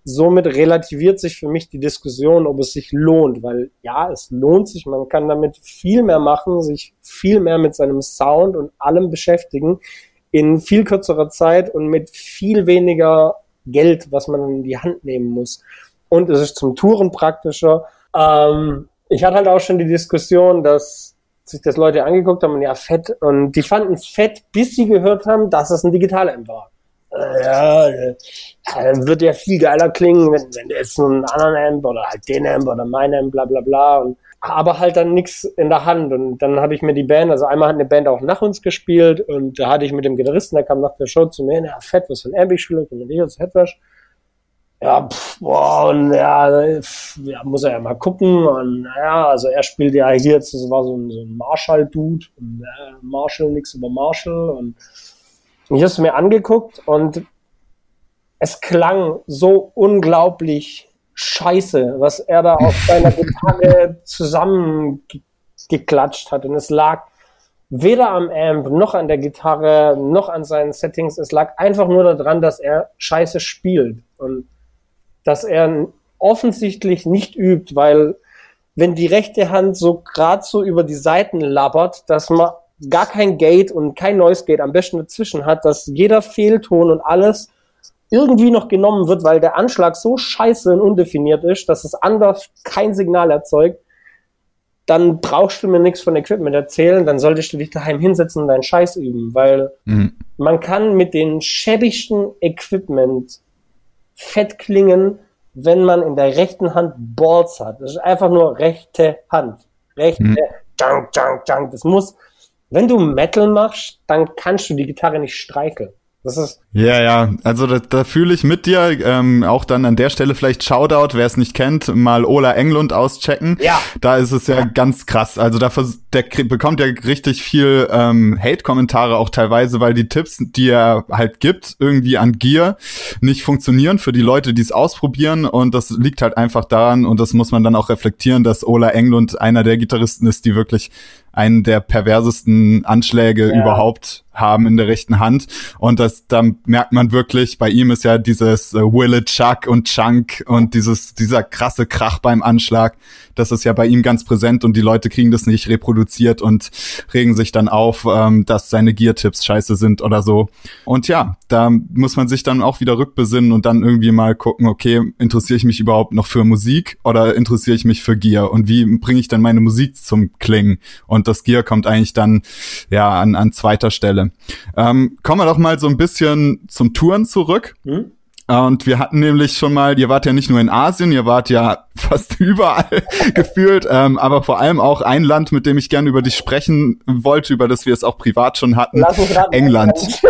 somit relativiert sich für mich die Diskussion, ob es sich lohnt, weil ja, es lohnt sich, man kann damit viel mehr machen, sich viel mehr mit seinem Sound und allem beschäftigen, in viel kürzerer Zeit und mit viel weniger Geld, was man in die Hand nehmen muss. Und es ist zum Touren praktischer. Ähm, ich hatte halt auch schon die Diskussion, dass sich das Leute angeguckt haben und ja, fett. Und die fanden es fett, bis sie gehört haben, dass es ein Digital-Amp war. Ja, äh, dann wird ja viel geiler klingen, wenn, wenn du jetzt so einen anderen Amp oder halt den Amp oder mein Amp, bla bla bla. Und, aber halt dann nichts in der Hand. Und dann habe ich mir die Band, also einmal hat eine Band auch nach uns gespielt und da hatte ich mit dem Gitarristen, der kam nach der Show zu mir, ja, fett, was für ein Amp ich spiele, und ich als Headrush ja, pff, boah, und ja, pff, ja, muss er ja mal gucken. Und ja, also er spielt ja hier jetzt, das war so ein, so ein Marshall-Dude, äh, Marshall, nix über Marshall. Und ich habe es mir angeguckt und es klang so unglaublich scheiße, was er da auf seiner Gitarre zusammengeklatscht hat. Und es lag weder am Amp noch an der Gitarre noch an seinen Settings. Es lag einfach nur daran, dass er scheiße spielt und dass er offensichtlich nicht übt, weil wenn die rechte Hand so gerade so über die Seiten labbert, dass man gar kein Gate und kein Noise Gate am besten dazwischen hat, dass jeder Fehlton und alles irgendwie noch genommen wird, weil der Anschlag so scheiße und undefiniert ist, dass es anders kein Signal erzeugt, dann brauchst du mir nichts von Equipment erzählen, dann solltest du dich daheim hinsetzen und deinen Scheiß üben, weil mhm. man kann mit den schäbigsten Equipment fett klingen, wenn man in der rechten Hand Balls hat. Das ist einfach nur rechte Hand. Rechte, mhm. junk, junk, junk. Das muss, wenn du Metal machst, dann kannst du die Gitarre nicht streicheln. Das ist ja, ja, also da, da fühle ich mit dir. Ähm, auch dann an der Stelle vielleicht Shoutout, wer es nicht kennt, mal Ola Englund auschecken. Ja. Da ist es ja, ja. ganz krass. Also da der bekommt ja richtig viel ähm, Hate-Kommentare auch teilweise, weil die Tipps, die er halt gibt, irgendwie an Gear nicht funktionieren für die Leute, die es ausprobieren. Und das liegt halt einfach daran, und das muss man dann auch reflektieren, dass Ola Englund einer der Gitarristen ist, die wirklich einen der perversesten Anschläge ja. überhaupt haben in der rechten Hand. Und das, da merkt man wirklich, bei ihm ist ja dieses äh, Will it Chuck und Chunk und dieses, dieser krasse Krach beim Anschlag. Das ist ja bei ihm ganz präsent und die Leute kriegen das nicht reproduziert und regen sich dann auf, ähm, dass seine Gear-Tipps scheiße sind oder so. Und ja, da muss man sich dann auch wieder rückbesinnen und dann irgendwie mal gucken, okay, interessiere ich mich überhaupt noch für Musik oder interessiere ich mich für Gear und wie bringe ich dann meine Musik zum Klingen? Und das Gear kommt eigentlich dann ja an, an zweiter Stelle. Ähm, kommen wir doch mal so ein bisschen zum Touren zurück. Mhm. Und wir hatten nämlich schon mal, ihr wart ja nicht nur in Asien, ihr wart ja fast überall gefühlt, ähm, aber vor allem auch ein Land, mit dem ich gerne über dich sprechen wollte, über das wir es auch privat schon hatten. England.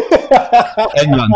England.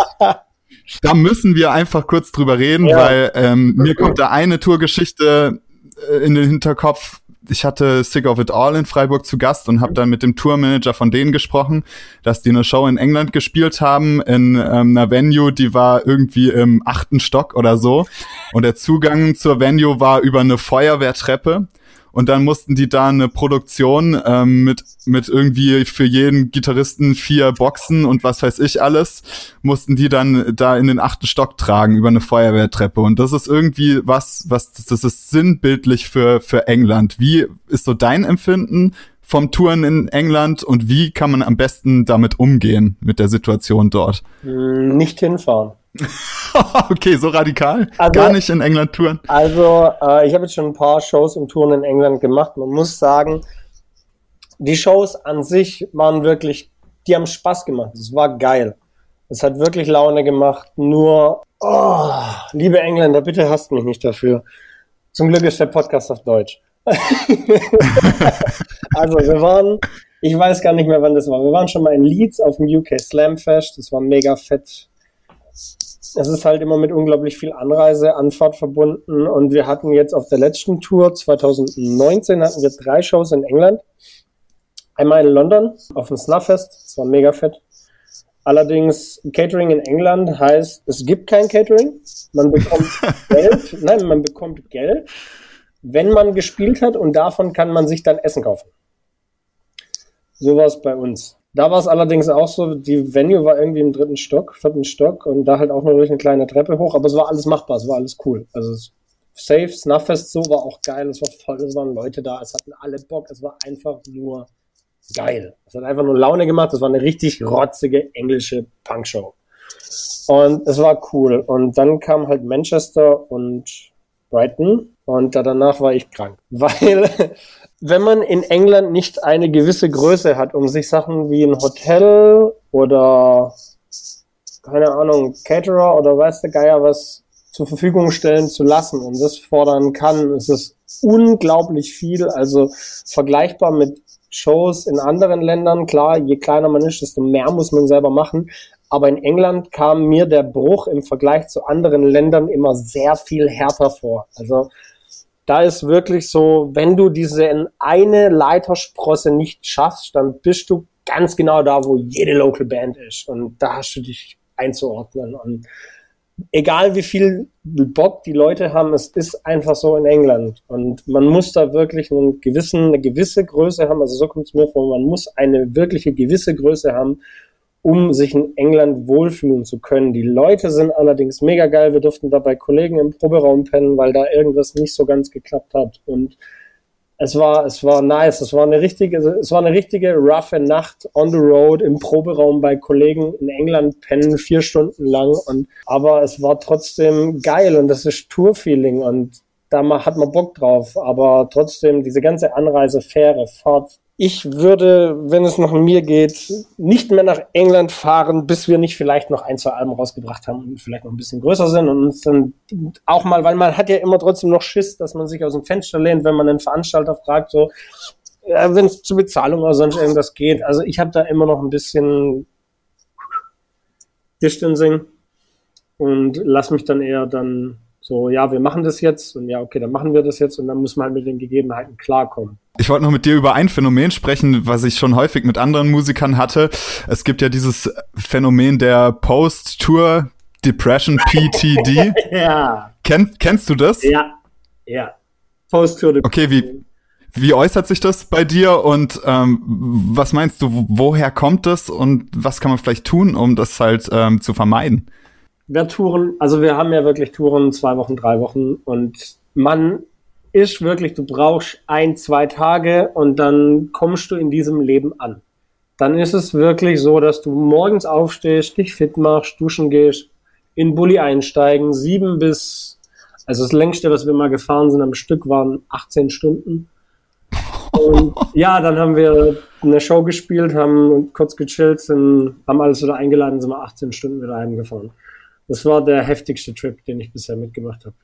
Da müssen wir einfach kurz drüber reden, ja. weil ähm, mir kommt da eine Tourgeschichte äh, in den Hinterkopf, ich hatte Sick of It All in Freiburg zu Gast und habe dann mit dem Tourmanager von denen gesprochen, dass die eine Show in England gespielt haben in ähm, einer Venue, die war irgendwie im achten Stock oder so. Und der Zugang zur Venue war über eine Feuerwehrtreppe und dann mussten die da eine Produktion ähm, mit, mit irgendwie für jeden Gitarristen vier Boxen und was weiß ich alles, mussten die dann da in den achten Stock tragen über eine Feuerwehrtreppe. Und das ist irgendwie was, was, das ist sinnbildlich für, für England. Wie ist so dein Empfinden vom Touren in England und wie kann man am besten damit umgehen mit der Situation dort? Nicht hinfahren. okay, so radikal? Also, Gar nicht in England touren? Also, äh, ich habe jetzt schon ein paar Shows und Touren in England gemacht. Man muss sagen, die Shows an sich waren wirklich, die haben Spaß gemacht. Es war geil. Es hat wirklich Laune gemacht. Nur, oh, liebe Engländer, bitte hasst mich nicht dafür. Zum Glück ist der Podcast auf Deutsch. also, wir waren, ich weiß gar nicht mehr, wann das war. Wir waren schon mal in Leeds auf dem UK Slam Fest. Das war mega fett es ist halt immer mit unglaublich viel Anreise, Anfahrt verbunden. Und wir hatten jetzt auf der letzten Tour 2019 hatten wir drei Shows in England. Einmal in London auf dem Snuffest, das war mega fett. Allerdings Catering in England heißt, es gibt kein Catering. Man bekommt Geld, nein, man bekommt Geld, wenn man gespielt hat und davon kann man sich dann Essen kaufen. So war es bei uns. Da war es allerdings auch so, die Venue war irgendwie im dritten Stock, vierten Stock und da halt auch nur durch eine kleine Treppe hoch, aber es war alles machbar, es war alles cool. Also safe, Snuffest so war auch geil, es war voll, es waren Leute da, es hatten alle Bock, es war einfach nur geil. Es hat einfach nur Laune gemacht, es war eine richtig rotzige englische Punkshow. Und es war cool. Und dann kam halt Manchester und Brighton und danach war ich krank, weil wenn man in England nicht eine gewisse Größe hat, um sich Sachen wie ein Hotel oder keine Ahnung, Caterer oder weiß der Geier was zur Verfügung stellen zu lassen und das fordern kann, ist es unglaublich viel. Also vergleichbar mit Shows in anderen Ländern. Klar, je kleiner man ist, desto mehr muss man selber machen. Aber in England kam mir der Bruch im Vergleich zu anderen Ländern immer sehr viel härter vor. Also da ist wirklich so, wenn du diese eine Leitersprosse nicht schaffst, dann bist du ganz genau da, wo jede Local Band ist. Und da hast du dich einzuordnen. Und egal wie viel Bock die Leute haben, es ist einfach so in England. Und man muss da wirklich einen gewissen, eine gewisse Größe haben, also so kommt es mir vor, man muss eine wirkliche gewisse Größe haben, um sich in England wohlfühlen zu können. Die Leute sind allerdings mega geil. Wir durften da bei Kollegen im Proberaum pennen, weil da irgendwas nicht so ganz geklappt hat. Und es war, es war nice. Es war eine richtige, es war eine richtige roughe Nacht on the road im Proberaum bei Kollegen in England pennen, vier Stunden lang. Und, aber es war trotzdem geil und das ist Tour-Feeling und da hat man Bock drauf. Aber trotzdem diese ganze Anreise, Fähre, Fahrt, ich würde, wenn es nach mir geht, nicht mehr nach England fahren, bis wir nicht vielleicht noch ein, zwei Alben rausgebracht haben und vielleicht noch ein bisschen größer sind und uns dann auch mal, weil man hat ja immer trotzdem noch Schiss, dass man sich aus dem Fenster lehnt, wenn man einen Veranstalter fragt, so, äh, wenn es zur Bezahlung oder sonst irgendwas geht. Also ich habe da immer noch ein bisschen Distancing und lass mich dann eher dann so, ja, wir machen das jetzt und ja, okay, dann machen wir das jetzt und dann müssen wir halt mit den Gegebenheiten klarkommen. Ich wollte noch mit dir über ein Phänomen sprechen, was ich schon häufig mit anderen Musikern hatte. Es gibt ja dieses Phänomen der Post-Tour Depression PTD. ja. Kenn, kennst du das? Ja, ja. Post-Tour Depression. Okay, wie, wie äußert sich das bei dir und ähm, was meinst du, woher kommt das und was kann man vielleicht tun, um das halt ähm, zu vermeiden? Wir touren, also wir haben ja wirklich Touren zwei Wochen, drei Wochen und man ist wirklich, du brauchst ein, zwei Tage und dann kommst du in diesem Leben an. Dann ist es wirklich so, dass du morgens aufstehst, dich fit machst, duschen gehst, in Bulli einsteigen, sieben bis, also das längste, was wir mal gefahren sind am Stück, waren 18 Stunden. Und ja, dann haben wir eine Show gespielt, haben kurz gechillt, sind, haben alles wieder eingeladen, sind wir 18 Stunden wieder heimgefahren. Das war der heftigste Trip, den ich bisher mitgemacht habe.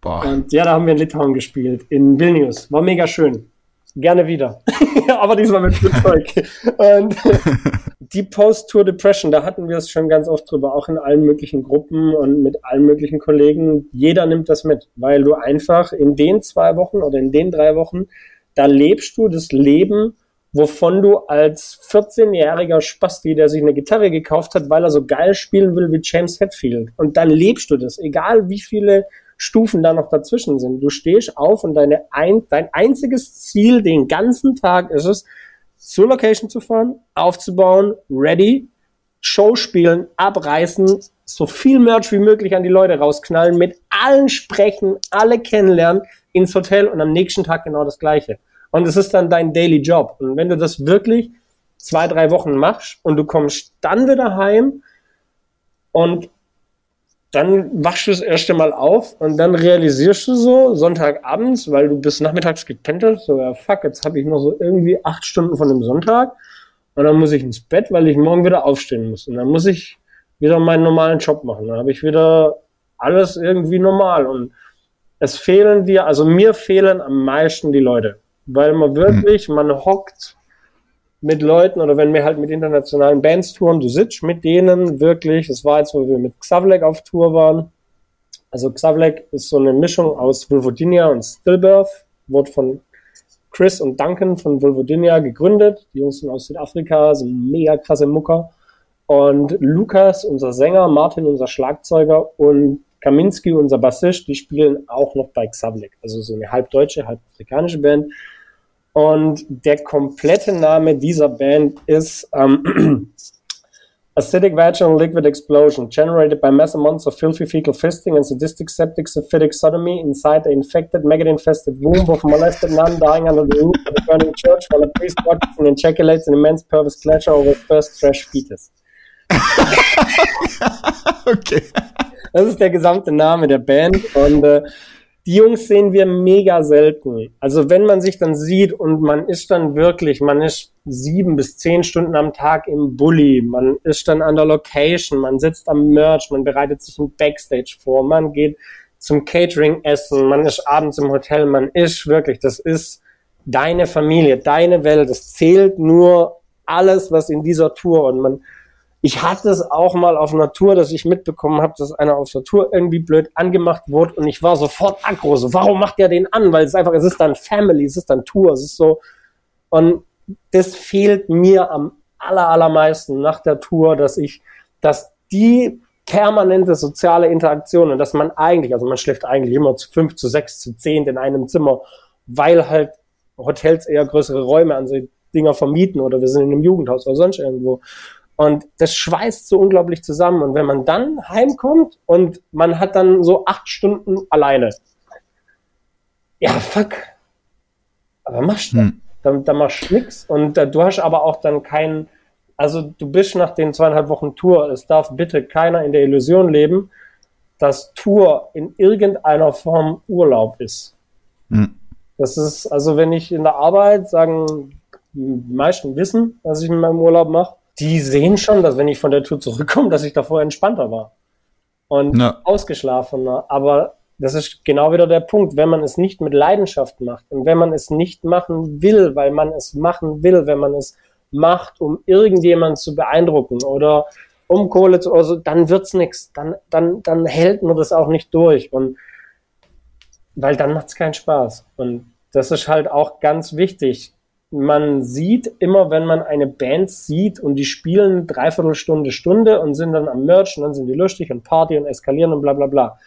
Boah. Und ja, da haben wir in Litauen gespielt, in Vilnius. War mega schön. Gerne wieder. Aber diesmal mit Flugzeug. und die Post-Tour Depression, da hatten wir es schon ganz oft drüber, auch in allen möglichen Gruppen und mit allen möglichen Kollegen. Jeder nimmt das mit, weil du einfach in den zwei Wochen oder in den drei Wochen, da lebst du das Leben wovon du als 14-jähriger Spasti, der sich eine Gitarre gekauft hat, weil er so geil spielen will wie James Hetfield. Und dann lebst du das, egal wie viele Stufen da noch dazwischen sind. Du stehst auf und deine ein, dein einziges Ziel den ganzen Tag ist es, zur Location zu fahren, aufzubauen, ready, Show spielen, abreißen, so viel Merch wie möglich an die Leute rausknallen, mit allen sprechen, alle kennenlernen, ins Hotel und am nächsten Tag genau das Gleiche. Und es ist dann dein Daily Job. Und wenn du das wirklich zwei, drei Wochen machst und du kommst dann wieder heim und dann wachst du das erste Mal auf und dann realisierst du so Sonntagabends, weil du bis nachmittags gepennt so ja fuck, jetzt habe ich noch so irgendwie acht Stunden von dem Sonntag und dann muss ich ins Bett, weil ich morgen wieder aufstehen muss und dann muss ich wieder meinen normalen Job machen. Dann habe ich wieder alles irgendwie normal und es fehlen dir, also mir fehlen am meisten die Leute weil man wirklich, mhm. man hockt mit Leuten oder wenn wir halt mit internationalen Bands touren, du sitzt mit denen wirklich, das war jetzt, wo wir mit Xavlek auf Tour waren. Also Xavlek ist so eine Mischung aus Vulvodinia und Stillbirth, wurde von Chris und Duncan von Vulvodinia gegründet. Die Jungs sind aus Südafrika, sind mega krasse Mucker. Und Lukas, unser Sänger, Martin, unser Schlagzeuger und Kaminski, unser Bassist, die spielen auch noch bei Xavlek. Also so eine halb deutsche, halb afrikanische Band. Und der komplette Name dieser Band ist ähm, Acidic Vaginal Liquid Explosion, generated by massive amounts of filthy fecal fisting and sadistic septic syphitic sodomy inside the infected, maggot-infested womb of a molested nun dying under the roof of a burning church while a priest watches and ejaculates an immense perverse pleasure over his first fresh fetus. okay. Das ist der gesamte Name der Band und äh, die Jungs sehen wir mega selten. Also wenn man sich dann sieht und man ist dann wirklich, man ist sieben bis zehn Stunden am Tag im Bulli, man ist dann an der Location, man sitzt am Merch, man bereitet sich ein Backstage vor, man geht zum Catering essen, man ist abends im Hotel, man ist wirklich, das ist deine Familie, deine Welt, es zählt nur alles, was in dieser Tour und man, ich hatte es auch mal auf Tour, dass ich mitbekommen habe, dass einer auf der Tour irgendwie blöd angemacht wurde und ich war sofort aggro. So, warum macht der den an? Weil es einfach, es ist dann Family, es ist dann Tour, es ist so. Und das fehlt mir am aller, allermeisten nach der Tour, dass ich, dass die permanente soziale Interaktion und dass man eigentlich, also man schläft eigentlich immer zu fünf, zu sechs, zu zehn in einem Zimmer, weil halt Hotels eher größere Räume an sich Dinger vermieten oder wir sind in einem Jugendhaus oder sonst irgendwo. Und das schweißt so unglaublich zusammen. Und wenn man dann heimkommt und man hat dann so acht Stunden alleine. Ja, fuck. Aber machst du. Hm. Dann, dann machst du nix. Und äh, du hast aber auch dann keinen, also du bist nach den zweieinhalb Wochen Tour, es darf bitte keiner in der Illusion leben, dass Tour in irgendeiner Form Urlaub ist. Hm. Das ist, also wenn ich in der Arbeit sagen, die meisten wissen, was ich in meinem Urlaub mache, die sehen schon, dass wenn ich von der Tour zurückkomme, dass ich davor entspannter war und ja. ausgeschlafener. Aber das ist genau wieder der Punkt, wenn man es nicht mit Leidenschaft macht und wenn man es nicht machen will, weil man es machen will, wenn man es macht, um irgendjemanden zu beeindrucken oder um Kohle zu, also dann wird's nichts, dann dann dann hält man das auch nicht durch und weil dann macht's keinen Spaß und das ist halt auch ganz wichtig man sieht immer, wenn man eine Band sieht und die spielen dreiviertel Stunde, Stunde und sind dann am Merch und dann sind die lustig und Party und eskalieren und bla bla bla.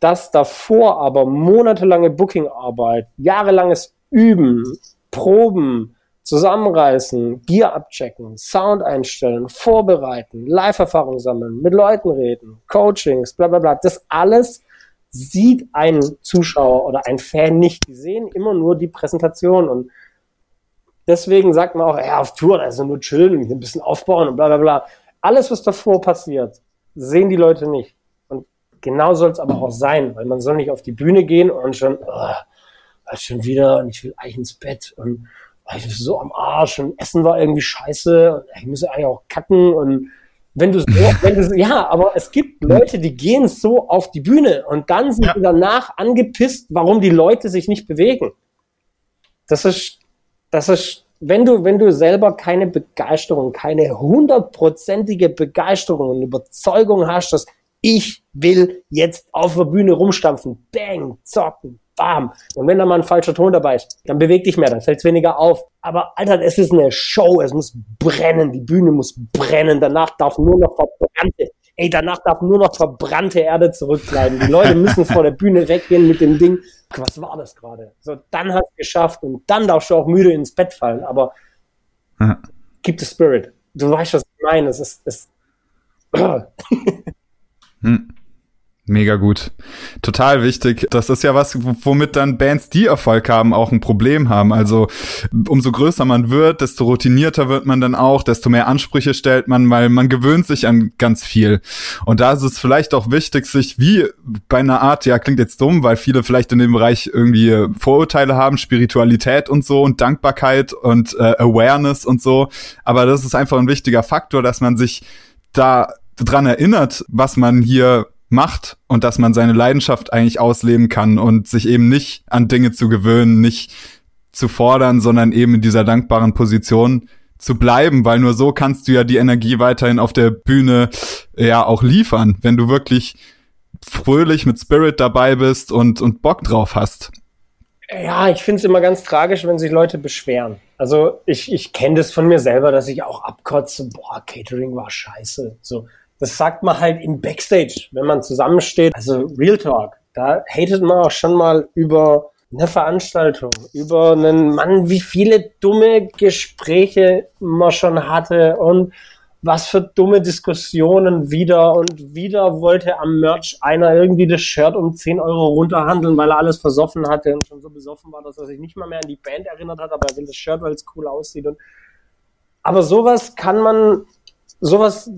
Dass davor aber monatelange Bookingarbeit, jahrelanges Üben, Proben, zusammenreißen, Gear abchecken, Sound einstellen, vorbereiten, Live-Erfahrung sammeln, mit Leuten reden, Coachings, bla bla bla, das alles sieht ein Zuschauer oder ein Fan nicht. Die sehen immer nur die Präsentation und Deswegen sagt man auch, ja, auf Tour, also nur chillen, ein bisschen aufbauen und bla bla bla. Alles, was davor passiert, sehen die Leute nicht. Und genau soll es aber auch sein, weil man soll nicht auf die Bühne gehen und schon, oh, schon wieder und ich will eigentlich ins Bett und oh, ich bin so am Arsch und Essen war irgendwie scheiße und ich muss eigentlich auch kacken und wenn du, wenn du, ja, aber es gibt Leute, die gehen so auf die Bühne und dann sind ja. sie danach angepisst, warum die Leute sich nicht bewegen. Das ist, das ist, wenn du, wenn du selber keine Begeisterung, keine hundertprozentige Begeisterung und Überzeugung hast, dass ich will jetzt auf der Bühne rumstampfen, bang, zocken, bam. Und wenn da mal ein falscher Ton dabei ist, dann beweg dich mehr, dann fällt es weniger auf. Aber Alter, es ist eine Show, es muss brennen, die Bühne muss brennen, danach darf nur noch verbrannte, ey, danach darf nur noch verbrannte Erde zurückbleiben. Die Leute müssen vor der Bühne weggehen mit dem Ding was war das gerade? So, dann hast du geschafft und dann darfst du auch müde ins Bett fallen, aber ja. keep the spirit. Du weißt, was ich meine. Es ist, es, hm. Mega gut. Total wichtig. Das ist ja was, womit dann Bands, die Erfolg haben, auch ein Problem haben. Also umso größer man wird, desto routinierter wird man dann auch, desto mehr Ansprüche stellt man, weil man gewöhnt sich an ganz viel. Und da ist es vielleicht auch wichtig, sich wie bei einer Art, ja, klingt jetzt dumm, weil viele vielleicht in dem Bereich irgendwie Vorurteile haben, Spiritualität und so und Dankbarkeit und äh, Awareness und so. Aber das ist einfach ein wichtiger Faktor, dass man sich da dran erinnert, was man hier macht und dass man seine Leidenschaft eigentlich ausleben kann und sich eben nicht an Dinge zu gewöhnen, nicht zu fordern, sondern eben in dieser dankbaren Position zu bleiben, weil nur so kannst du ja die Energie weiterhin auf der Bühne ja auch liefern, wenn du wirklich fröhlich mit Spirit dabei bist und, und Bock drauf hast. Ja, ich finde es immer ganz tragisch, wenn sich Leute beschweren. Also ich, ich kenne das von mir selber, dass ich auch abkotze, boah, Catering war scheiße. So, das sagt man halt im Backstage, wenn man zusammensteht. Also Real Talk, da hatet man auch schon mal über eine Veranstaltung, über einen Mann, wie viele dumme Gespräche man schon hatte und was für dumme Diskussionen wieder und wieder wollte am Merch einer irgendwie das Shirt um 10 Euro runterhandeln, weil er alles versoffen hatte und schon so besoffen war, dass er sich nicht mal mehr an die Band erinnert hat, aber er will das Shirt, weil es cool aussieht und aber sowas kann man, sowas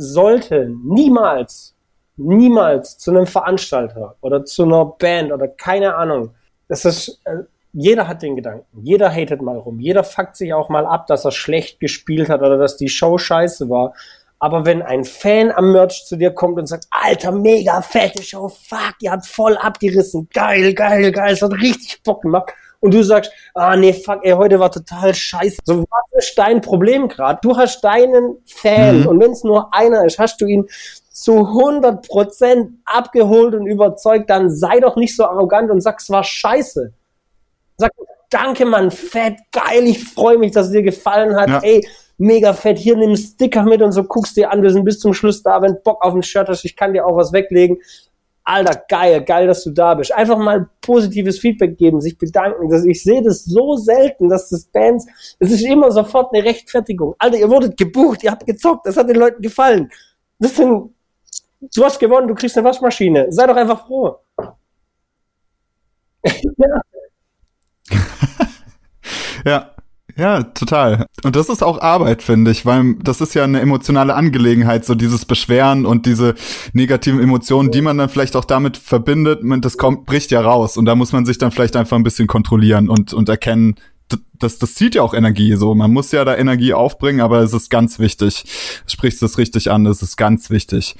sollte niemals, niemals zu einem Veranstalter oder zu einer Band oder keine Ahnung. Das ist, äh, jeder hat den Gedanken. Jeder hatet mal rum. Jeder fuckt sich auch mal ab, dass er schlecht gespielt hat oder dass die Show scheiße war. Aber wenn ein Fan am Merch zu dir kommt und sagt, alter, mega fette Show, fuck, ihr habt voll abgerissen, geil, geil, geil, es hat richtig Bock gemacht, und du sagst, ah nee, fuck, ey, heute war total scheiße. So, was ist dein Problem gerade? Du hast deinen Fan mhm. und wenn es nur einer ist, hast du ihn zu 100% abgeholt und überzeugt, dann sei doch nicht so arrogant und sag, es war scheiße. Sag, danke Mann, fett, geil, ich freue mich, dass es dir gefallen hat. Ja. Ey, mega fett, hier nimm Sticker mit und so, guckst dir an, wir sind bis zum Schluss da, wenn Bock auf ein Shirt hast, ich kann dir auch was weglegen. Alter, geil, geil, dass du da bist. Einfach mal positives Feedback geben, sich bedanken. Das, ich sehe das so selten, dass das Bands, es ist immer sofort eine Rechtfertigung. Alter, ihr wurdet gebucht, ihr habt gezockt, das hat den Leuten gefallen. Das sind, du hast gewonnen, du kriegst eine Waschmaschine. Sei doch einfach froh. ja. ja. Ja, total. Und das ist auch Arbeit, finde ich, weil das ist ja eine emotionale Angelegenheit, so dieses Beschweren und diese negativen Emotionen, die man dann vielleicht auch damit verbindet, das kommt, bricht ja raus. Und da muss man sich dann vielleicht einfach ein bisschen kontrollieren und, und erkennen, das, das zieht ja auch Energie, so. Man muss ja da Energie aufbringen, aber es ist ganz wichtig. Sprichst es richtig an, es ist ganz wichtig.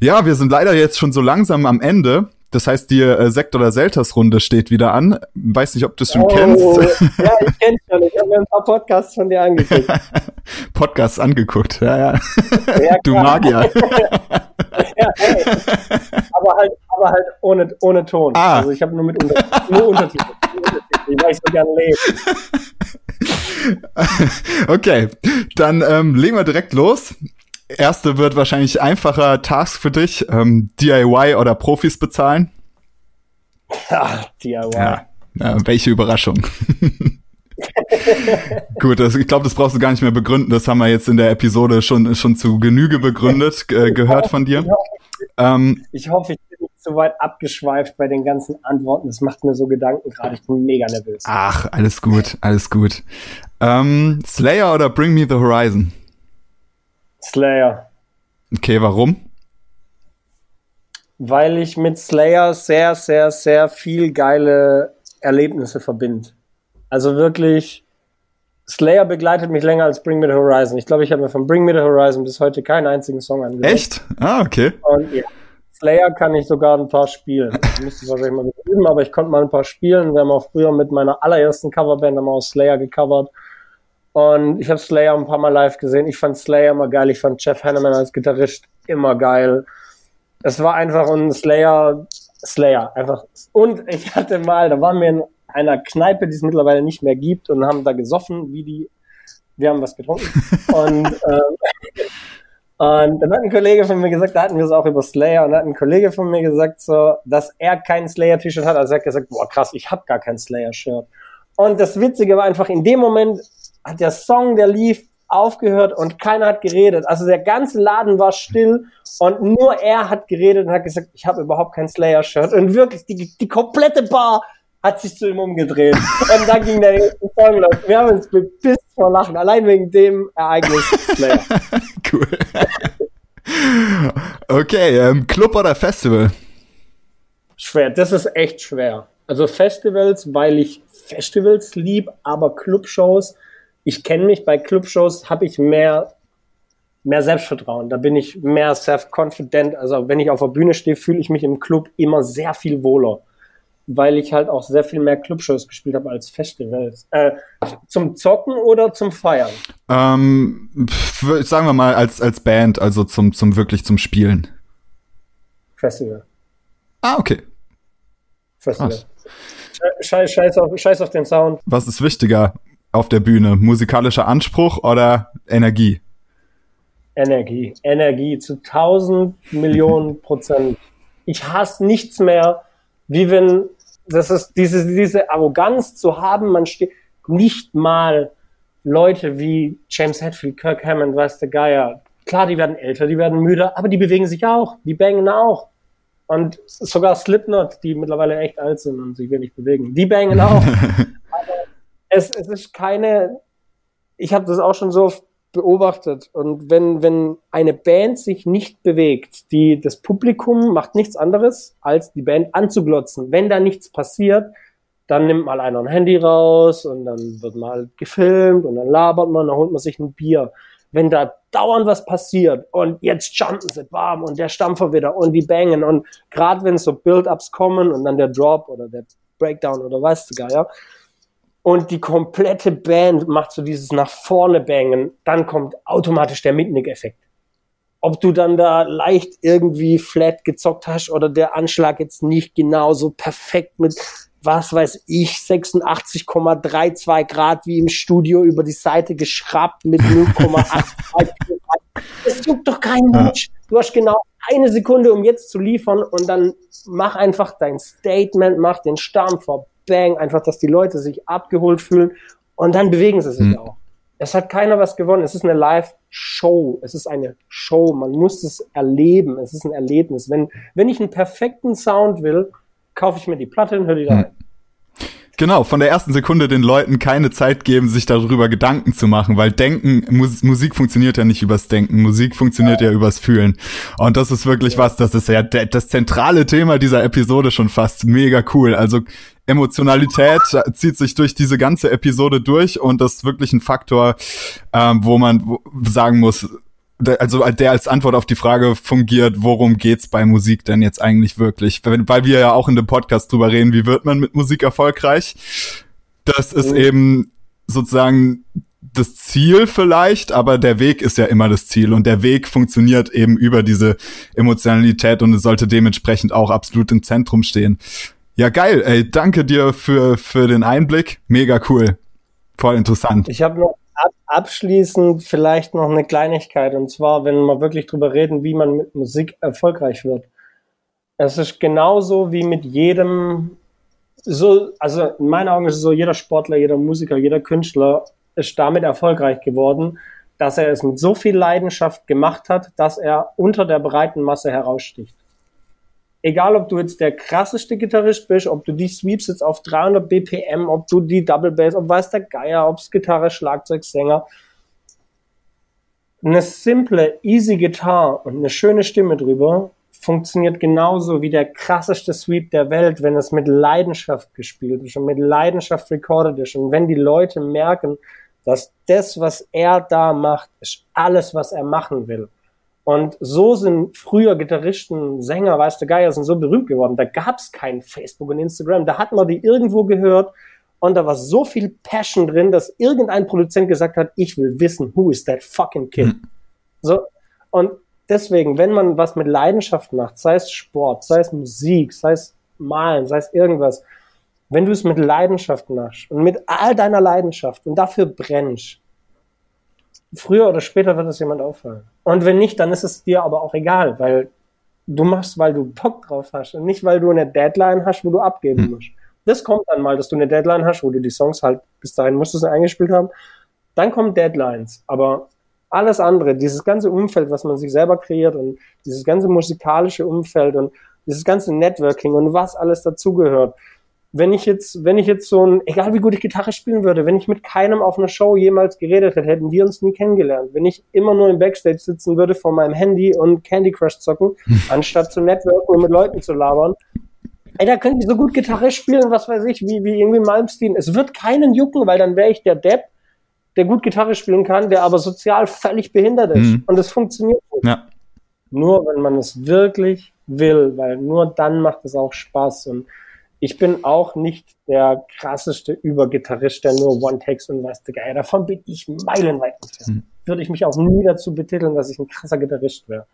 Ja, wir sind leider jetzt schon so langsam am Ende. Das heißt, die äh, Sekt- oder Selters-Runde steht wieder an. Weiß nicht, ob du es schon oh, kennst. Ja, ich kenne schon. Ich habe mir ein paar Podcasts von dir angeguckt. Podcasts angeguckt, ja, ja. ja du Magier. ja, hey. aber halt, aber halt ohne, ohne Ton. Ah. Also ich habe nur mit Unter nur Untertitel. weil ich so gerne lebe. okay, dann ähm, legen wir direkt los erste wird wahrscheinlich einfacher Task für dich. Ähm, DIY oder Profis bezahlen? Ja, DIY. Ja, ja, welche Überraschung. Gut, das, ich glaube, das brauchst du gar nicht mehr begründen. Das haben wir jetzt in der Episode schon, schon zu Genüge begründet, äh, gehört von dir. Ich hoffe, ähm, ich, hoffe, ich bin nicht so weit abgeschweift bei den ganzen Antworten. Das macht mir so Gedanken gerade. Ich bin mega nervös. Ach, alles gut, alles gut. Ähm, Slayer oder Bring Me the Horizon? Slayer. Okay, warum? Weil ich mit Slayer sehr, sehr, sehr viel geile Erlebnisse verbinde. Also wirklich, Slayer begleitet mich länger als Bring Me the Horizon. Ich glaube, ich habe mir von Bring Me the Horizon bis heute keinen einzigen Song angehört. Echt? Ah, okay. Und ja, Slayer kann ich sogar ein paar spielen. Ich müsste wahrscheinlich mal üben, aber ich konnte mal ein paar spielen. Wir haben auch früher mit meiner allerersten Coverband haben wir auch Slayer gecovert. Und ich habe Slayer ein paar Mal live gesehen. Ich fand Slayer immer geil. Ich fand Jeff Hanneman als Gitarrist immer geil. Es war einfach ein Slayer, Slayer, einfach. Und ich hatte mal, da waren wir in einer Kneipe, die es mittlerweile nicht mehr gibt und haben da gesoffen, wie die, wir haben was getrunken. und, ähm, und dann hat ein Kollege von mir gesagt, da hatten wir es auch über Slayer, und da hat ein Kollege von mir gesagt, so, dass er kein Slayer-T-Shirt hat. Also er hat gesagt, boah krass, ich habe gar kein Slayer-Shirt. Und das Witzige war einfach, in dem Moment hat der Song, der lief, aufgehört und keiner hat geredet. Also der ganze Laden war still und nur er hat geredet und hat gesagt, ich habe überhaupt kein Slayer-Shirt. Und wirklich, die, die komplette Bar hat sich zu ihm umgedreht. und dann ging der Song los. Wir haben uns bepisst vor Lachen, allein wegen dem Ereignis Slayer. cool. okay, ähm, Club oder Festival? Schwer, das ist echt schwer. Also Festivals, weil ich Festivals lieb, aber Clubshows ich kenne mich bei Clubshows, habe ich mehr mehr Selbstvertrauen, da bin ich mehr self-confident. Also wenn ich auf der Bühne stehe, fühle ich mich im Club immer sehr viel wohler, weil ich halt auch sehr viel mehr Clubshows gespielt habe als Festivals. Äh, zum Zocken oder zum Feiern? Ähm, sagen wir mal als, als Band, also zum, zum wirklich zum Spielen. Festival. Ah, okay. Festival. Scheiß, scheiß, auf, scheiß auf den Sound. Was ist wichtiger? Auf der Bühne? Musikalischer Anspruch oder Energie? Energie, Energie zu tausend Millionen Prozent. Ich hasse nichts mehr, wie wenn, das ist diese, diese Arroganz zu haben, man steht nicht mal Leute wie James Hetfield, Kirk Hammond, weiß der Geier. Klar, die werden älter, die werden müder, aber die bewegen sich auch, die bangen auch. Und sogar Slipknot, die mittlerweile echt alt sind und sich wenig bewegen, die bangen auch. es, es ist keine, ich habe das auch schon so oft beobachtet. Und wenn, wenn eine Band sich nicht bewegt, die, das Publikum macht nichts anderes, als die Band anzuglotzen. Wenn da nichts passiert, dann nimmt mal einer ein Handy raus und dann wird mal gefilmt und dann labert man, dann holt man sich ein Bier. Wenn da dauernd was passiert und jetzt jumpen sie warm und der Stampfer wieder und die bangen und gerade wenn so Build-ups kommen und dann der Drop oder der Breakdown oder weißt du gar, ja, und die komplette Band macht so dieses nach vorne bangen, dann kommt automatisch der Mitnick-Effekt. Ob du dann da leicht irgendwie flat gezockt hast oder der Anschlag jetzt nicht genauso perfekt mit was weiß ich, 86,32 Grad wie im Studio über die Seite geschraubt mit 0,8. das juckt doch kein Mensch. Du hast genau eine Sekunde, um jetzt zu liefern und dann mach einfach dein Statement, mach den Stamm vor Bang, einfach, dass die Leute sich abgeholt fühlen und dann bewegen sie sich mhm. auch. Es hat keiner was gewonnen. Es ist eine Live-Show. Es ist eine Show. Man muss es erleben. Es ist ein Erlebnis. Wenn, wenn ich einen perfekten Sound will, kaufe ich mir die Platte und höre die da rein. Genau, von der ersten Sekunde den Leuten keine Zeit geben, sich darüber Gedanken zu machen, weil Denken, Mus Musik funktioniert ja nicht übers Denken, Musik funktioniert ja, ja übers Fühlen. Und das ist wirklich ja. was, das ist ja das zentrale Thema dieser Episode schon fast mega cool. Also Emotionalität zieht sich durch diese ganze Episode durch und das ist wirklich ein Faktor, ähm, wo man sagen muss, also der als Antwort auf die Frage fungiert, worum geht's bei Musik denn jetzt eigentlich wirklich? Weil wir ja auch in dem Podcast drüber reden, wie wird man mit Musik erfolgreich? Das ist mhm. eben sozusagen das Ziel vielleicht, aber der Weg ist ja immer das Ziel und der Weg funktioniert eben über diese Emotionalität und es sollte dementsprechend auch absolut im Zentrum stehen. Ja, geil, ey, danke dir für, für den Einblick. Mega cool. Voll interessant. Ich habe noch abschließend vielleicht noch eine Kleinigkeit und zwar, wenn wir wirklich drüber reden, wie man mit Musik erfolgreich wird. Es ist genauso wie mit jedem, so, also in meinen Augen ist es so, jeder Sportler, jeder Musiker, jeder Künstler ist damit erfolgreich geworden, dass er es mit so viel Leidenschaft gemacht hat, dass er unter der breiten Masse heraussticht egal ob du jetzt der krasseste Gitarrist bist, ob du die Sweeps jetzt auf 300 BPM, ob du die Double Bass, ob weiß der Geier, ob es Gitarre, Schlagzeug, Sänger, eine simple, easy Gitarre und eine schöne Stimme drüber funktioniert genauso wie der krasseste Sweep der Welt, wenn es mit Leidenschaft gespielt ist und mit Leidenschaft recorded ist und wenn die Leute merken, dass das, was er da macht, ist alles, was er machen will. Und so sind früher Gitarristen, Sänger, weißt du, Geier, sind so berühmt geworden. Da gab es kein Facebook und Instagram. Da hat man die irgendwo gehört und da war so viel Passion drin, dass irgendein Produzent gesagt hat, ich will wissen, who is that fucking kid? Mhm. So. Und deswegen, wenn man was mit Leidenschaft macht, sei es Sport, sei es Musik, sei es Malen, sei es irgendwas, wenn du es mit Leidenschaft machst und mit all deiner Leidenschaft und dafür brennst, früher oder später wird es jemand auffallen. Und wenn nicht, dann ist es dir aber auch egal, weil du machst, weil du Bock drauf hast und nicht, weil du eine Deadline hast, wo du abgeben hm. musst. Das kommt dann mal, dass du eine Deadline hast, wo du die Songs halt bis dahin musst du sie eingespielt haben. Dann kommen Deadlines. Aber alles andere, dieses ganze Umfeld, was man sich selber kreiert und dieses ganze musikalische Umfeld und dieses ganze Networking und was alles dazugehört, wenn ich jetzt, wenn ich jetzt so ein, egal wie gut ich Gitarre spielen würde, wenn ich mit keinem auf einer Show jemals geredet hätte, hätten wir uns nie kennengelernt. Wenn ich immer nur im Backstage sitzen würde vor meinem Handy und Candy Crush zocken, anstatt zu networken und mit Leuten zu labern, ey, da könnte ich so gut Gitarre spielen, was weiß ich, wie, wie irgendwie Malmsteen. Es wird keinen jucken, weil dann wäre ich der Depp, der gut Gitarre spielen kann, der aber sozial völlig behindert ist. Mhm. Und es funktioniert nicht. Ja. Nur wenn man es wirklich will, weil nur dann macht es auch Spaß und ich bin auch nicht der krasseste Übergitarrist, der nur One-Takes und weiß der Geier. Davon bin ich meilenweit entfernt. Hm. Würde ich mich auch nie dazu betiteln, dass ich ein krasser Gitarrist wäre.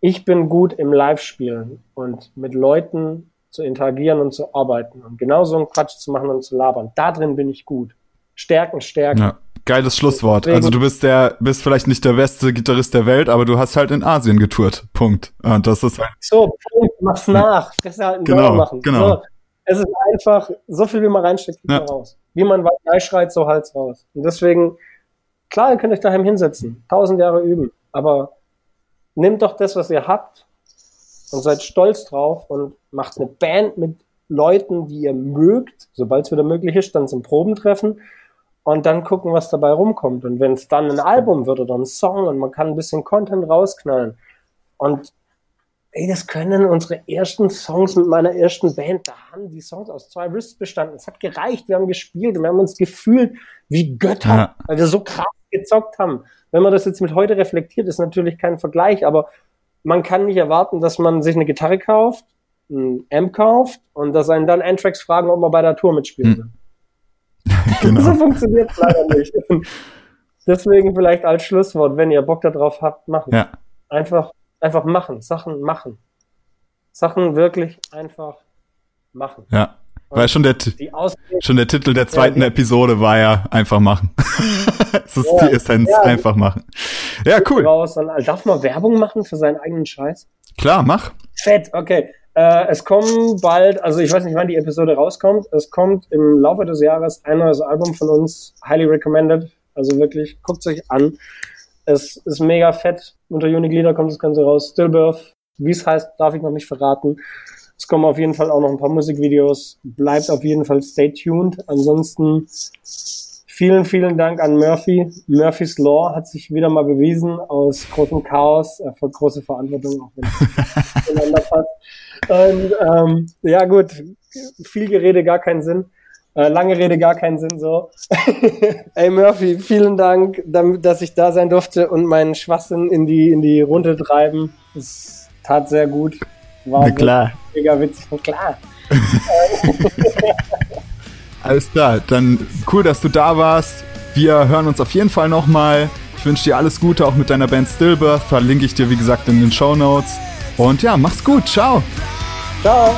Ich bin gut im Live-Spielen und mit Leuten zu interagieren und zu arbeiten und genauso einen Quatsch zu machen und zu labern. Da drin bin ich gut. Stärken, stärken. Ja. Geiles Schlusswort. Also du bist der, bist vielleicht nicht der beste Gitarrist der Welt, aber du hast halt in Asien getourt. Punkt. Und das ist halt. So, Punkt, mach's nach. Das halt einen genau, machen. Genau. So, es ist einfach, so viel wie man reinsteckt, ja. raus. Wie man was schreit, so halt's raus. Und deswegen, klar, ihr könnt euch daheim hinsetzen, tausend Jahre üben, aber nehmt doch das, was ihr habt und seid stolz drauf und macht eine Band mit Leuten, die ihr mögt, sobald es wieder möglich ist, dann zum Probentreffen und dann gucken, was dabei rumkommt. Und wenn es dann ein Album wird oder ein Song und man kann ein bisschen Content rausknallen und ey, das können unsere ersten Songs mit meiner ersten Band, da haben die Songs aus zwei Riffs bestanden. Es hat gereicht, wir haben gespielt und wir haben uns gefühlt wie Götter, ja. weil wir so krass gezockt haben. Wenn man das jetzt mit heute reflektiert, ist natürlich kein Vergleich, aber man kann nicht erwarten, dass man sich eine Gitarre kauft, ein Amp kauft und dass einen dann Antrax fragen, ob man bei der Tour mitspielen will. Hm. genau. so funktioniert es leider nicht. Deswegen vielleicht als Schlusswort, wenn ihr Bock darauf habt, machen. Ja. Einfach, einfach machen, Sachen machen. Sachen wirklich einfach machen. Ja. Weil schon der, schon der Titel der zweiten ja, Episode war ja einfach machen. das ist ja, die Essenz, ja, einfach machen. Ja, cool. Raus. Darf man Werbung machen für seinen eigenen Scheiß? Klar, mach. Fett, okay. Äh, es kommen bald, also ich weiß nicht, wann die Episode rauskommt. Es kommt im Laufe des Jahres ein neues Album von uns, highly recommended. Also wirklich, guckt es euch an. Es ist mega fett. Unter Uniglieder kommt das Ganze raus. Stillbirth, wie es heißt, darf ich noch nicht verraten. Es kommen auf jeden Fall auch noch ein paar Musikvideos. Bleibt auf jeden Fall stay tuned. Ansonsten vielen, vielen Dank an Murphy. Murphy's Law hat sich wieder mal bewiesen aus großem Chaos. Hat große Verantwortung, auch wenn es ineinander passt. Und ähm, ja gut, viel Gerede, gar keinen Sinn. Äh, lange Rede, gar keinen Sinn so. Ey Murphy, vielen Dank, damit, dass ich da sein durfte und meinen Schwachsinn in die, in die Runde treiben. Das tat sehr gut. War Na klar. Mega witzig, na klar. Alles klar, dann cool, dass du da warst. Wir hören uns auf jeden Fall nochmal. Ich wünsche dir alles Gute, auch mit deiner Band Stillbirth. Verlinke ich dir, wie gesagt, in den Show Notes. Und ja, mach's gut. Ciao. Ciao.